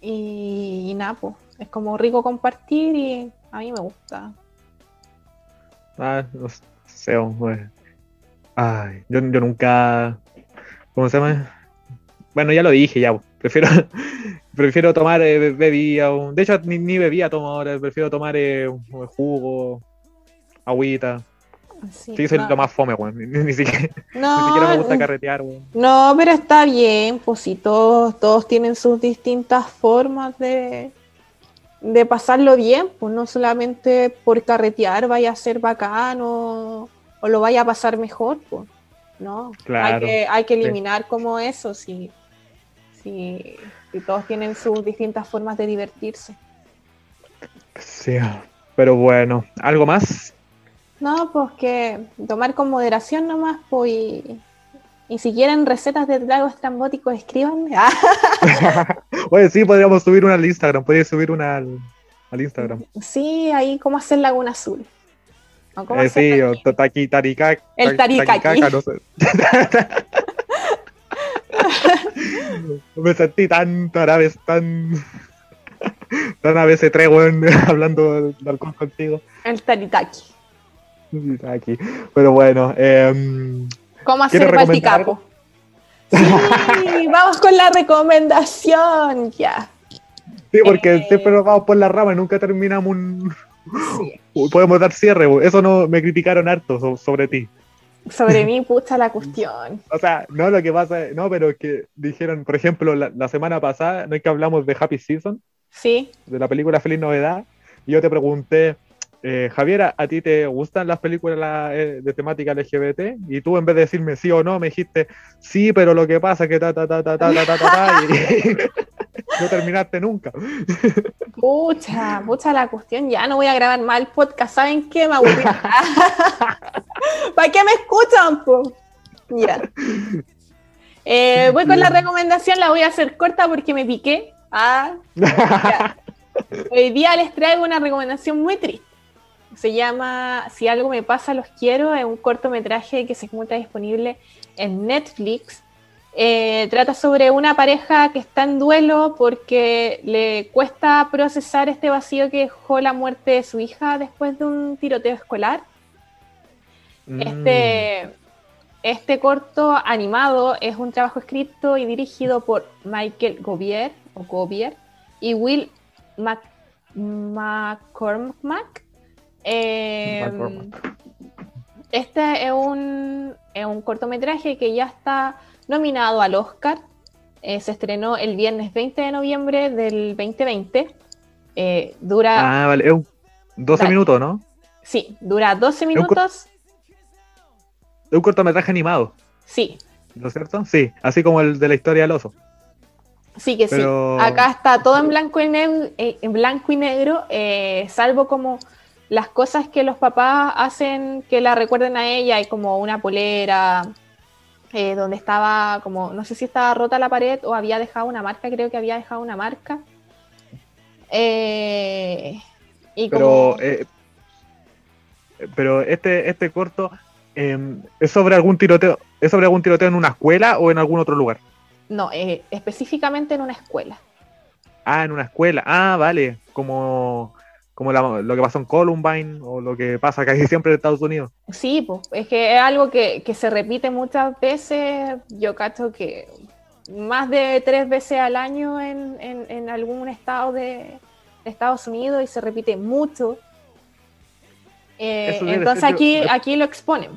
y, y nada, po. es como rico compartir y a mí me gusta. Ah, no sé, hombre. Ay, yo, yo nunca. ¿Cómo se llama? Bueno, ya lo dije, ya. Prefiero, prefiero tomar eh, be- bebida. De hecho, ni, ni bebida tomo ahora. Prefiero tomar eh, jugo, agüita. Sí, Sí, soy no, lo más fome, weón. Ni, ni siquiera, no, ni siquiera me gusta carretear, weón. no, pero está bien, pues si todos, todos tienen sus distintas formas de, de pasarlo bien, pues no solamente por carretear vaya a ser bacano o lo vaya a pasar mejor, pues no, hay Claro, que, hay que sí. eliminar como eso, si, si, si todos tienen sus distintas formas de divertirse. Sí, pero bueno, ¿algo más? No, pues que tomar con moderación nomás, pues y, y si quieren recetas de tragos estrambóticos, escríbanme. Oye, sí, podríamos subir una al Instagram, podrías subir una al, al Instagram. Sí, ahí cómo hacer Laguna Azul. O cómo eh, hacer sí, o taqui, taricaca. El taricaqui. No sé. Me sentí tan, tan, tan, tan a veces tres, hablando de alcohol contigo. El taritaki. Taritaki. Pero bueno, eh, ¿Cómo hacer baticapo? Sí, vamos con la recomendación, ya. Sí, porque eh, siempre nos vamos por la rama y nunca terminamos un... Podemos dar cierre, eso no me criticaron harto sobre ti. Sobre mí, pucha la cuestión. O sea, no lo que pasa, no, pero que dijeron, por ejemplo, la, semana pasada, ¿no es que hablamos de Happy Season? Sí. De la película Feliz Novedad. Y yo te pregunté, eh, Javiera, ¿a ti te gustan las películas eh, de temática LGBT? Y tú en vez de decirme sí o no, me dijiste sí, pero lo que pasa es que ta, ta, ta, ta, ta, ta, ta, ta y, no terminaste nunca. Pucha, pucha la cuestión, ya no voy a grabar mal podcast, ¿saben qué? Me ¿Para qué me escuchan? Po? Mira. Eh, voy con la recomendación, la voy a hacer corta porque me piqué. Ah, Hoy día les traigo una recomendación muy triste. Se llama Si algo me pasa, los quiero. Es un cortometraje que se encuentra disponible en Netflix. Eh, trata sobre una pareja que está en duelo porque le cuesta procesar este vacío que dejó la muerte de su hija después de un tiroteo escolar. Mm. Este, este corto animado es un trabajo escrito y dirigido por Michael Gobier, o Gobier y Will McCormack. Em, este es un, cortometraje que ya está nominado al Oscar. Eh, se estrenó el viernes 20 de noviembre del 2020. Eh, dura. Ah, vale. 12 minutos, ¿no? Sí, dura 12 minutos. Es un, cortometraje animado. Sí. ¿No es cierto? Sí, así como el de la historia del oso. Sí, que sí. Acá está todo en blanco y, negro, eh, en blanco y negro, salvo como las cosas que los papás hacen que la recuerden a ella, hay como una polera, eh, donde estaba como, no sé si estaba rota la pared o había dejado una marca, creo que había dejado una marca. Eh, pero, eh, pero este, este corto em, es sobre algún tiroteo, ¿es sobre algún tiroteo en una escuela o en algún otro lugar? No, específicamente en una escuela. Ah, en una escuela. Ah, vale. Como como lo que pasó en Columbine o lo que pasa casi siempre en Estados Unidos. Sí, pues es que es algo que, se repite muchas veces. Yo cacho que más de tres veces al año en, algún estado de, Estados Unidos y se repite mucho. Eh, entonces aquí, aquí lo exponen.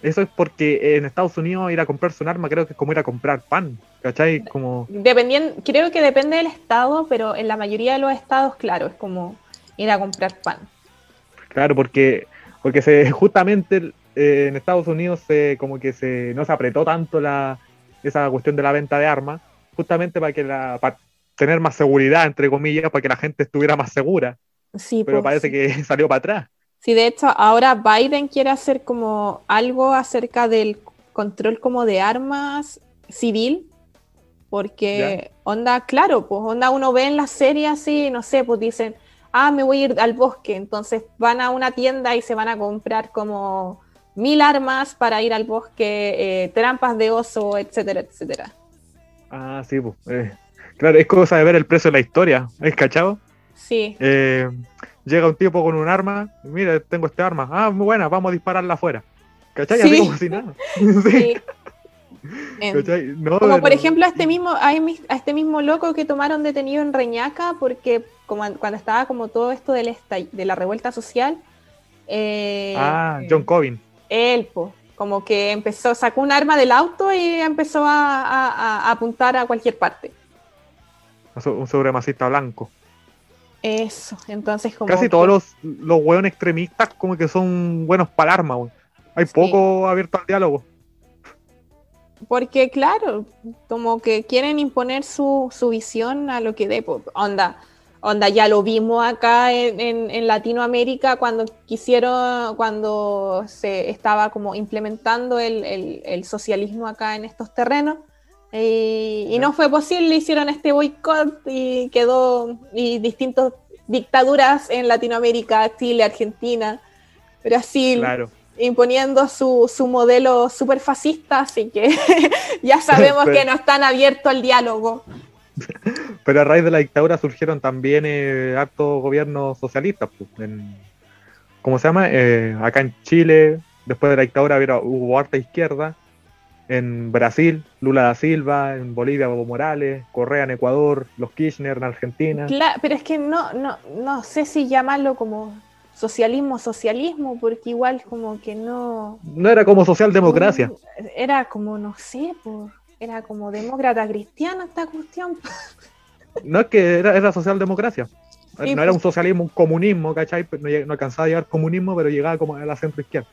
Eso es porque en Estados Unidos ir a comprarse un arma creo que es como ir a comprar pan, ¿cachai? Como... Dependiendo, creo que depende del estado, pero en la mayoría de los estados, claro, es como ir a comprar pan. Claro, porque, porque se, justamente eh, en Estados Unidos se, como que se, no se apretó tanto la, esa cuestión de la venta de armas, justamente para que la, para tener más seguridad, entre comillas, para que la gente estuviera más segura. Sí, pero pues, parece que salió para atrás. Sí, de hecho, ahora Biden quiere hacer como algo acerca del control como de armas civil, porque onda, claro, pues onda uno ve en las series así, no sé, pues dicen, ah, me voy a ir al bosque, entonces van a una tienda y se van a comprar como mil armas para ir al bosque, eh, trampas de oso, etcétera, etcétera. Ah, sí, pues. Eh, claro, es cosa de ver el precio de la historia, ¿es cachado? Sí. Eh, llega un tipo con un arma, mira, tengo este arma, ah, muy buena, vamos a dispararla afuera. ¿Cachai? Así como si nada. sí. como por ejemplo a este mismo a este mismo loco que tomaron detenido en Reñaca porque como cuando estaba como todo esto de la revuelta social eh, ah John Covin él como que empezó sacó un arma del auto y empezó a, apuntar a cualquier parte. Un supremacista blanco. Eso entonces como casi todos los los hueones extremistas como que son buenos para el arma hay poco abierto al diálogo porque, claro, como que quieren imponer su, visión a lo que dé. Onda, Onda, ya lo vimos acá en, en, Latinoamérica cuando quisieron, cuando se estaba como implementando el, el, socialismo acá en estos terrenos. Y, no fue posible, hicieron este boicot y quedó, y distintas dictaduras en Latinoamérica, Chile, Argentina, Brasil, imponiendo su, su modelo súper fascista, así que ya sabemos que no están abiertos al diálogo. Pero a raíz de la dictadura surgieron también eh, actos gobiernos socialistas. Pues, ¿Cómo se llama? Eh, acá en Chile, después de la dictadura hubo harta izquierda. En Brasil, Lula da Silva, en Bolivia, Evo Morales, Correa en Ecuador, los Kirchner en Argentina. Claro, pero es que no, no, no sé si llamarlo como socialismo, socialismo, porque igual como que no... No era como socialdemocracia. Era como, no sé, por era como demócrata cristiana esta cuestión. No es que era, era socialdemocracia. no era un socialismo, un comunismo, ¿cachai? No, no, alcanzaba a llegar comunismo, pero llegaba como a la centro izquierda.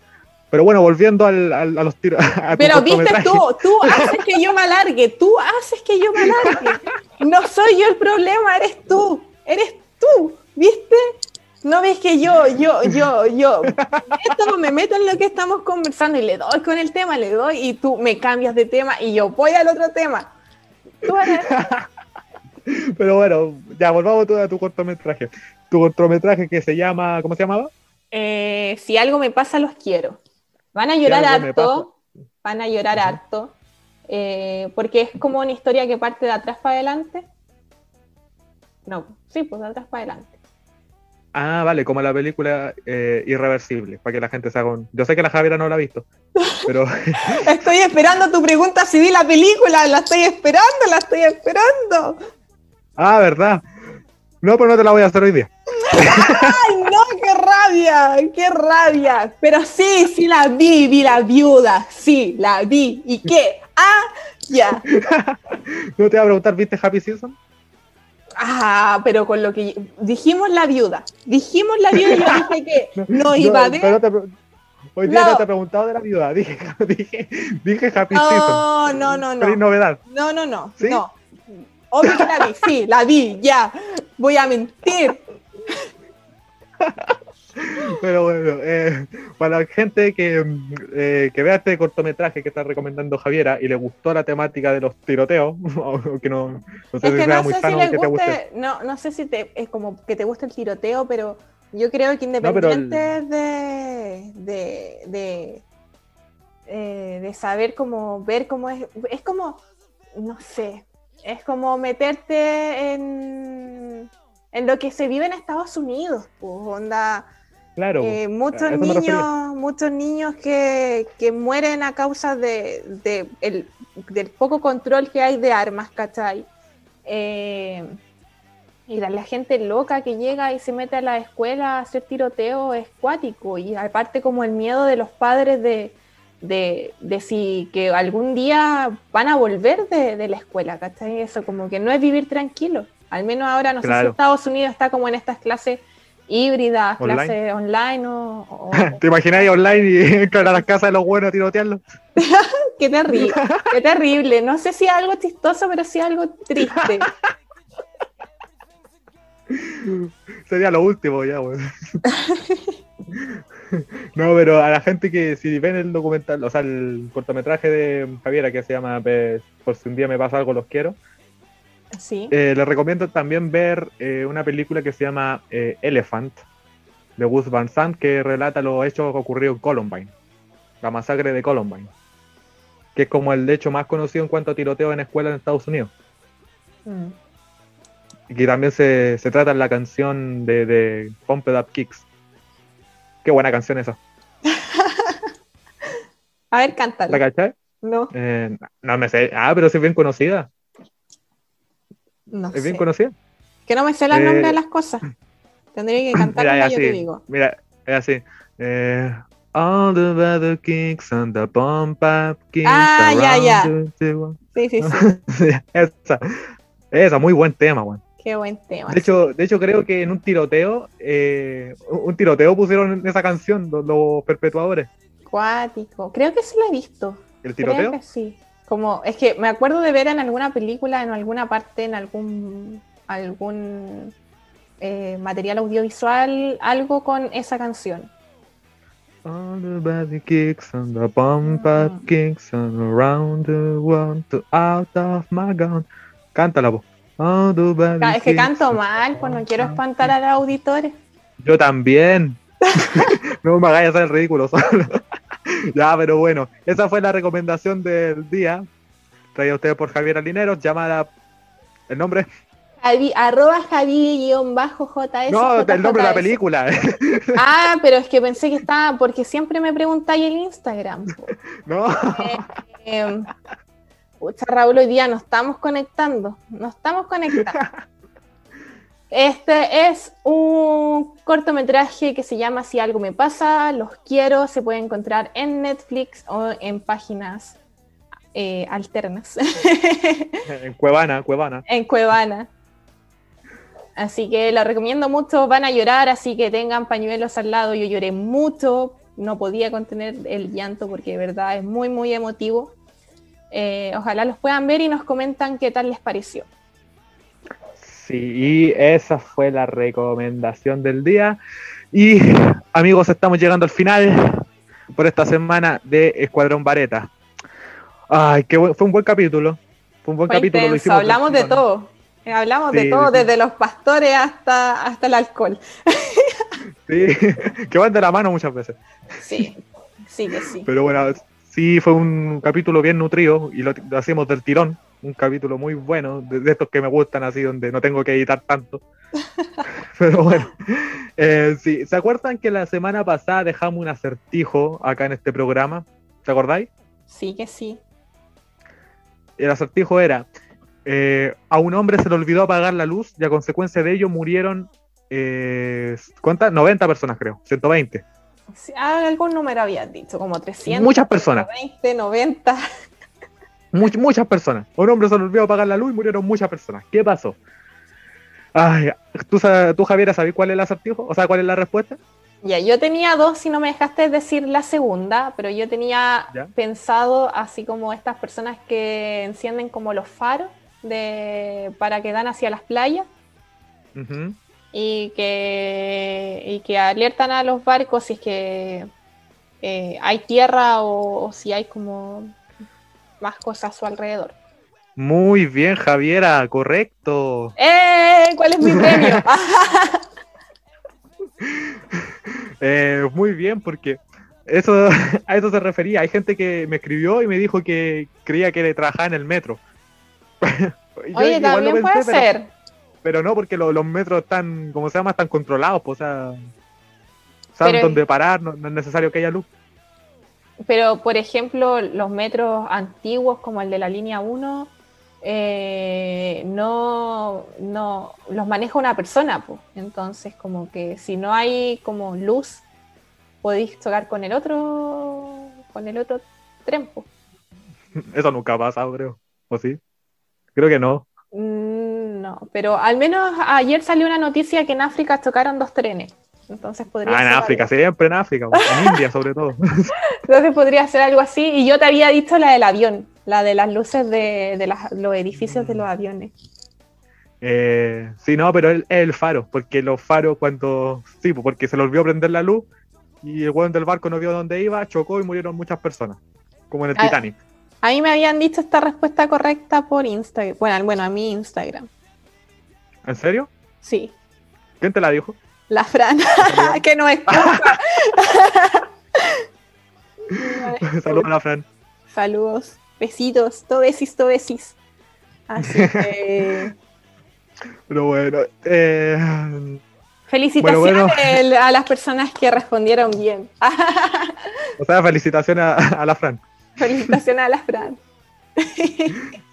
Pero bueno, volviendo al, a los tiros. Pero viste tú, tú haces que yo me alargue, tú haces que yo me alargue. No soy yo el problema, eres tú, eres tú, ¿viste? No ves que yo, yo, yo, yo esto me meto en lo que estamos conversando y le doy con el tema, le doy y tú me cambias de tema y yo voy al otro tema. Pero bueno, ya volvamos a tu cortometraje. Tu cortometraje que se llama, ¿cómo se llamaba? Eh, si algo me pasa, los quiero. Van a llorar harto, van a llorar harto, eh, porque es como una historia que parte de atrás para adelante. No, sí, pues de atrás para adelante. Ah, vale, como la película eh, Irreversible, para que la gente se haga un... Yo sé que la Javiera no la ha visto, pero... estoy esperando tu pregunta si vi la película, la estoy esperando, la estoy esperando. Ah, ¿verdad? No, pero no te la voy a hacer hoy día. ¡Ay, no! ¡Qué rabia! ¡Qué rabia! Pero sí, sí la vi, vi la viuda, sí, la vi. ¿Y qué? Ah, ya. ¿No te voy a preguntar, viste Happy Season? Ah, pero con lo que dijimos la viuda, dijimos la viuda y yo dije que no iba a ver. hoy día no. te he preguntado de la viuda, dije, dije, dije Happy no, Season. No, no, no. novedad. No, no, no. ¿Sí? No. Obvio que la vi, sí, la vi, ya. Voy a mentir. Pero bueno, eh, para la gente que, eh, que, vea este cortometraje que está recomendando Javiera y le gustó la temática de los tiroteos, que no, no sé si sea muy sano que te guste. No, no sé si te, es como que te guste el tiroteo, pero yo creo que independiente de, de, de, eh, de saber cómo ver cómo es, es como, no sé, es como meterte en, en lo que se vive en Estados Unidos, pues onda Claro. Eh, muchos, niños, muchos niños que, mueren a causa de, del poco control que hay de armas, ¿cachai? Eh, y la, gente loca que llega y se mete a la escuela a hacer tiroteo es cuático. Y aparte como el miedo de los padres de, de, si que algún día van a volver de, la escuela, ¿cachai? Eso como que no es vivir tranquilo. Al menos ahora, no sé si Estados Unidos está como en estas clases híbridas, clases online o... ¿Te imagináis online y entrar a las casas de los buenos a tirotearlos? qué terrible, qué terrible. No sé si algo chistoso, pero sí algo triste. Sería lo último ya, güey. No, pero a la gente que si ven el documental, o sea, el cortometraje de Javiera que se llama pues, Por si un día me pasa algo, los quiero Sí. Eh, les recomiendo también ver eh, una película que se llama eh, Elephant, de Gus Van Sant, que relata los hechos ocurridos en Columbine, la masacre de Columbine, que es como el hecho más conocido en cuanto a tiroteo en escuelas en Estados Unidos. Mm. Y que también se, trata en la canción de, de Pumped Up Kicks. Qué buena canción esa. a ver, cántala. ¿La cachai? No. no me sé. Ah, pero sí es bien conocida. ¿Es bien conocida? Que no me sé los eh, nombres de las cosas. Tendría que cantar mira, yo te digo. Mira, es así. Eh, all the weather kicks and the pump up kicks. Ah, ya, ya. Sí, sí, sí. esa, esa, muy buen tema, weón. Qué buen tema. De hecho, de hecho, creo que en un tiroteo, eh, un tiroteo pusieron esa canción, los, perpetuadores. Cuático. Creo que sí lo he visto. ¿El tiroteo? Creo que sí. Como, es que me acuerdo de ver en alguna película, en alguna parte, en algún, algún eh, material audiovisual, algo con esa canción. All the body kicks and the pump up kicks and around the world to out of my gun. Cántala, po. All the body Ca- Es que canto mal, pues no quiero espantar a los auditores. Yo también. no me hacer el ridículo solo. ya, pero bueno, esa fue la recomendación del día. Traída a ustedes por Javier Alineros, llamada. ¿El nombre? Javi, arroba Javi-JS. no, el nombre de la película. Ah, pero es que pensé que estaba, porque siempre me preguntáis el Instagram. po. no. Eh, pucha, Raúl, hoy día nos estamos conectando, nos estamos conectando. Este es un cortometraje que se llama Si algo me pasa, los quiero, se puede encontrar en Netflix o en páginas eh, alternas, en Cuevana, Cuevana. en Cuevana. Así que lo recomiendo mucho, van a llorar, así que tengan pañuelos al lado. Yo lloré mucho, no podía contener el llanto porque de verdad es muy, muy emotivo. Eh, ojalá los puedan ver y nos comentan qué tal les pareció. Sí, y esa fue la recomendación del día. Y amigos, estamos llegando al final por esta semana de Escuadrón Vareta. Ay, buen- fue un buen capítulo. Fue un buen Fue capítulo. lo hicimos hablamos de todo. Hablamos de todo, sí. desde los pastores hasta, hasta el alcohol. Sí, que van de la mano muchas veces. Sí, sí que sí. Pero bueno, sí fue un capítulo bien nutrido y lo, lo hacemos del tirón. Un capítulo muy bueno, de, de estos que me gustan, así donde no tengo que editar tanto. Pero bueno, eh, sí, ¿se acuerdan que la semana pasada dejamos un acertijo acá en este programa? ¿Te acordáis? Sí que sí. El acertijo era, eh, a un hombre se le olvidó apagar la luz y a consecuencia de ello murieron, eh, ¿cuántas? 90 personas creo, 120. Sí, ah, algún número habías dicho, como 300. Muchas personas. 20, 90. Much- muchas personas. Un hombre se le olvidó apagar la luz y murieron muchas personas. ¿Qué pasó? Ay, ¿tú, tú Javiera, sabes cuál es el acertijo? O sea, ¿cuál es la respuesta? Ya, yo tenía dos, si no me dejaste decir la segunda, pero yo tenía Ya. pensado así como estas personas que encienden como los faros de, para que dan hacia las playas y que, y que alertan a los barcos si es que eh, hay tierra o, o si hay como más cosas a su alrededor. Muy bien, Javiera, correcto. ¡Eh! ¿Cuál es mi premio? Eh, muy bien, porque eso, a eso se refería. Hay gente que me escribió y me dijo que creía que trabajaba en el metro. Oye, también puede pero- ser. Pero no, porque lo- los metros están, como se llama, están controlados, pues, o sea, saben Pero- dónde parar, no, no es necesario que haya luz. Pero, por ejemplo, los metros antiguos como el de la línea 1, eh, no, no los maneja una persona, pues. Entonces, como que si no hay como luz, podéis tocar con el otro, con el otro tren, po. Eso nunca ha pasado, creo. ¿O sí? Creo que no. Mm, No, pero al menos ayer salió una noticia que en África chocaron dos trenes. Entonces podría Ah, en ser África, algo. siempre en África, en India sobre todo. Entonces podría ser algo así. Y yo te había dicho la del avión, la de las luces de, de las- los edificios de los aviones. Eh, sí, no, pero es el faro, porque los faros cuando... Sí, porque se le olvidó prender la luz y el weón del barco no vio dónde iba, chocó y murieron muchas personas, como en el Ah. Titanic. A mí me habían dicho esta respuesta correcta por Instagram. Bueno, bueno, a mi Instagram. ¿En serio? Sí, ¿Quién te la dijo? La Fran, que no escucha. Saludos a la Fran. Saludos, besitos, tobesis, tobesis. Así que Pero bueno, eh, felicitaciones Bueno, bueno. el- a las personas que respondieron bien. o sea, felicitaciones a, a la Fran. felicitaciones a la Fran.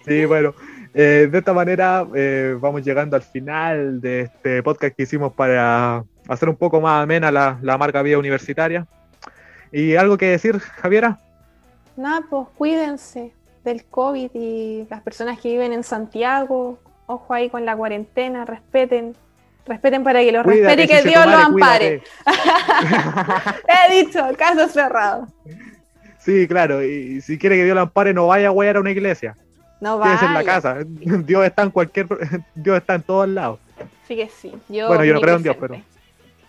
Sí, bueno, eh, de esta manera eh, vamos llegando al final de este podcast que hicimos para hacer un poco más amena la, la marca vida universitaria. ¿Y algo que decir, Javiera? Nada, pues cuídense del COVID y las personas que viven en Santiago, ojo ahí con la cuarentena, respeten, respeten para que los respete y que Dios los Chetumare, ampare. He dicho, caso cerrado. Sí, claro, y si quiere que Dios lo ampare, no vaya a huear a una iglesia. No Quédese en la vaya. casa. Dios está en cualquier, Dios está en todos lados. Así que sí. Yo Bueno, yo no creo en Dios, presente.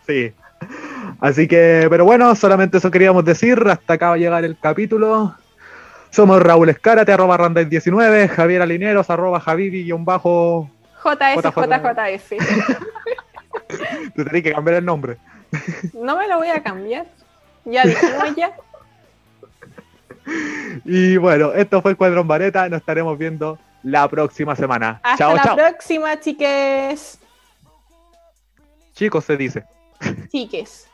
Sí. Así que, pero bueno, solamente eso queríamos decir. Hasta acá va a llegar el capítulo. Somos Raúl Escárate, arroba Randay19, Javier Alineros, arroba Javivi-bajo. JSJJS. Tú tenés que cambiar el nombre. No me lo voy a cambiar. Ya dijimos ya. Y bueno, esto fue Cuadrón Vareta. Nos estaremos viendo la próxima semana. Hasta chao, la chao. próxima, chiques. Chicos, se dice. Chiques.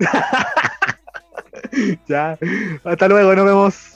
Ya. Hasta luego, nos vemos.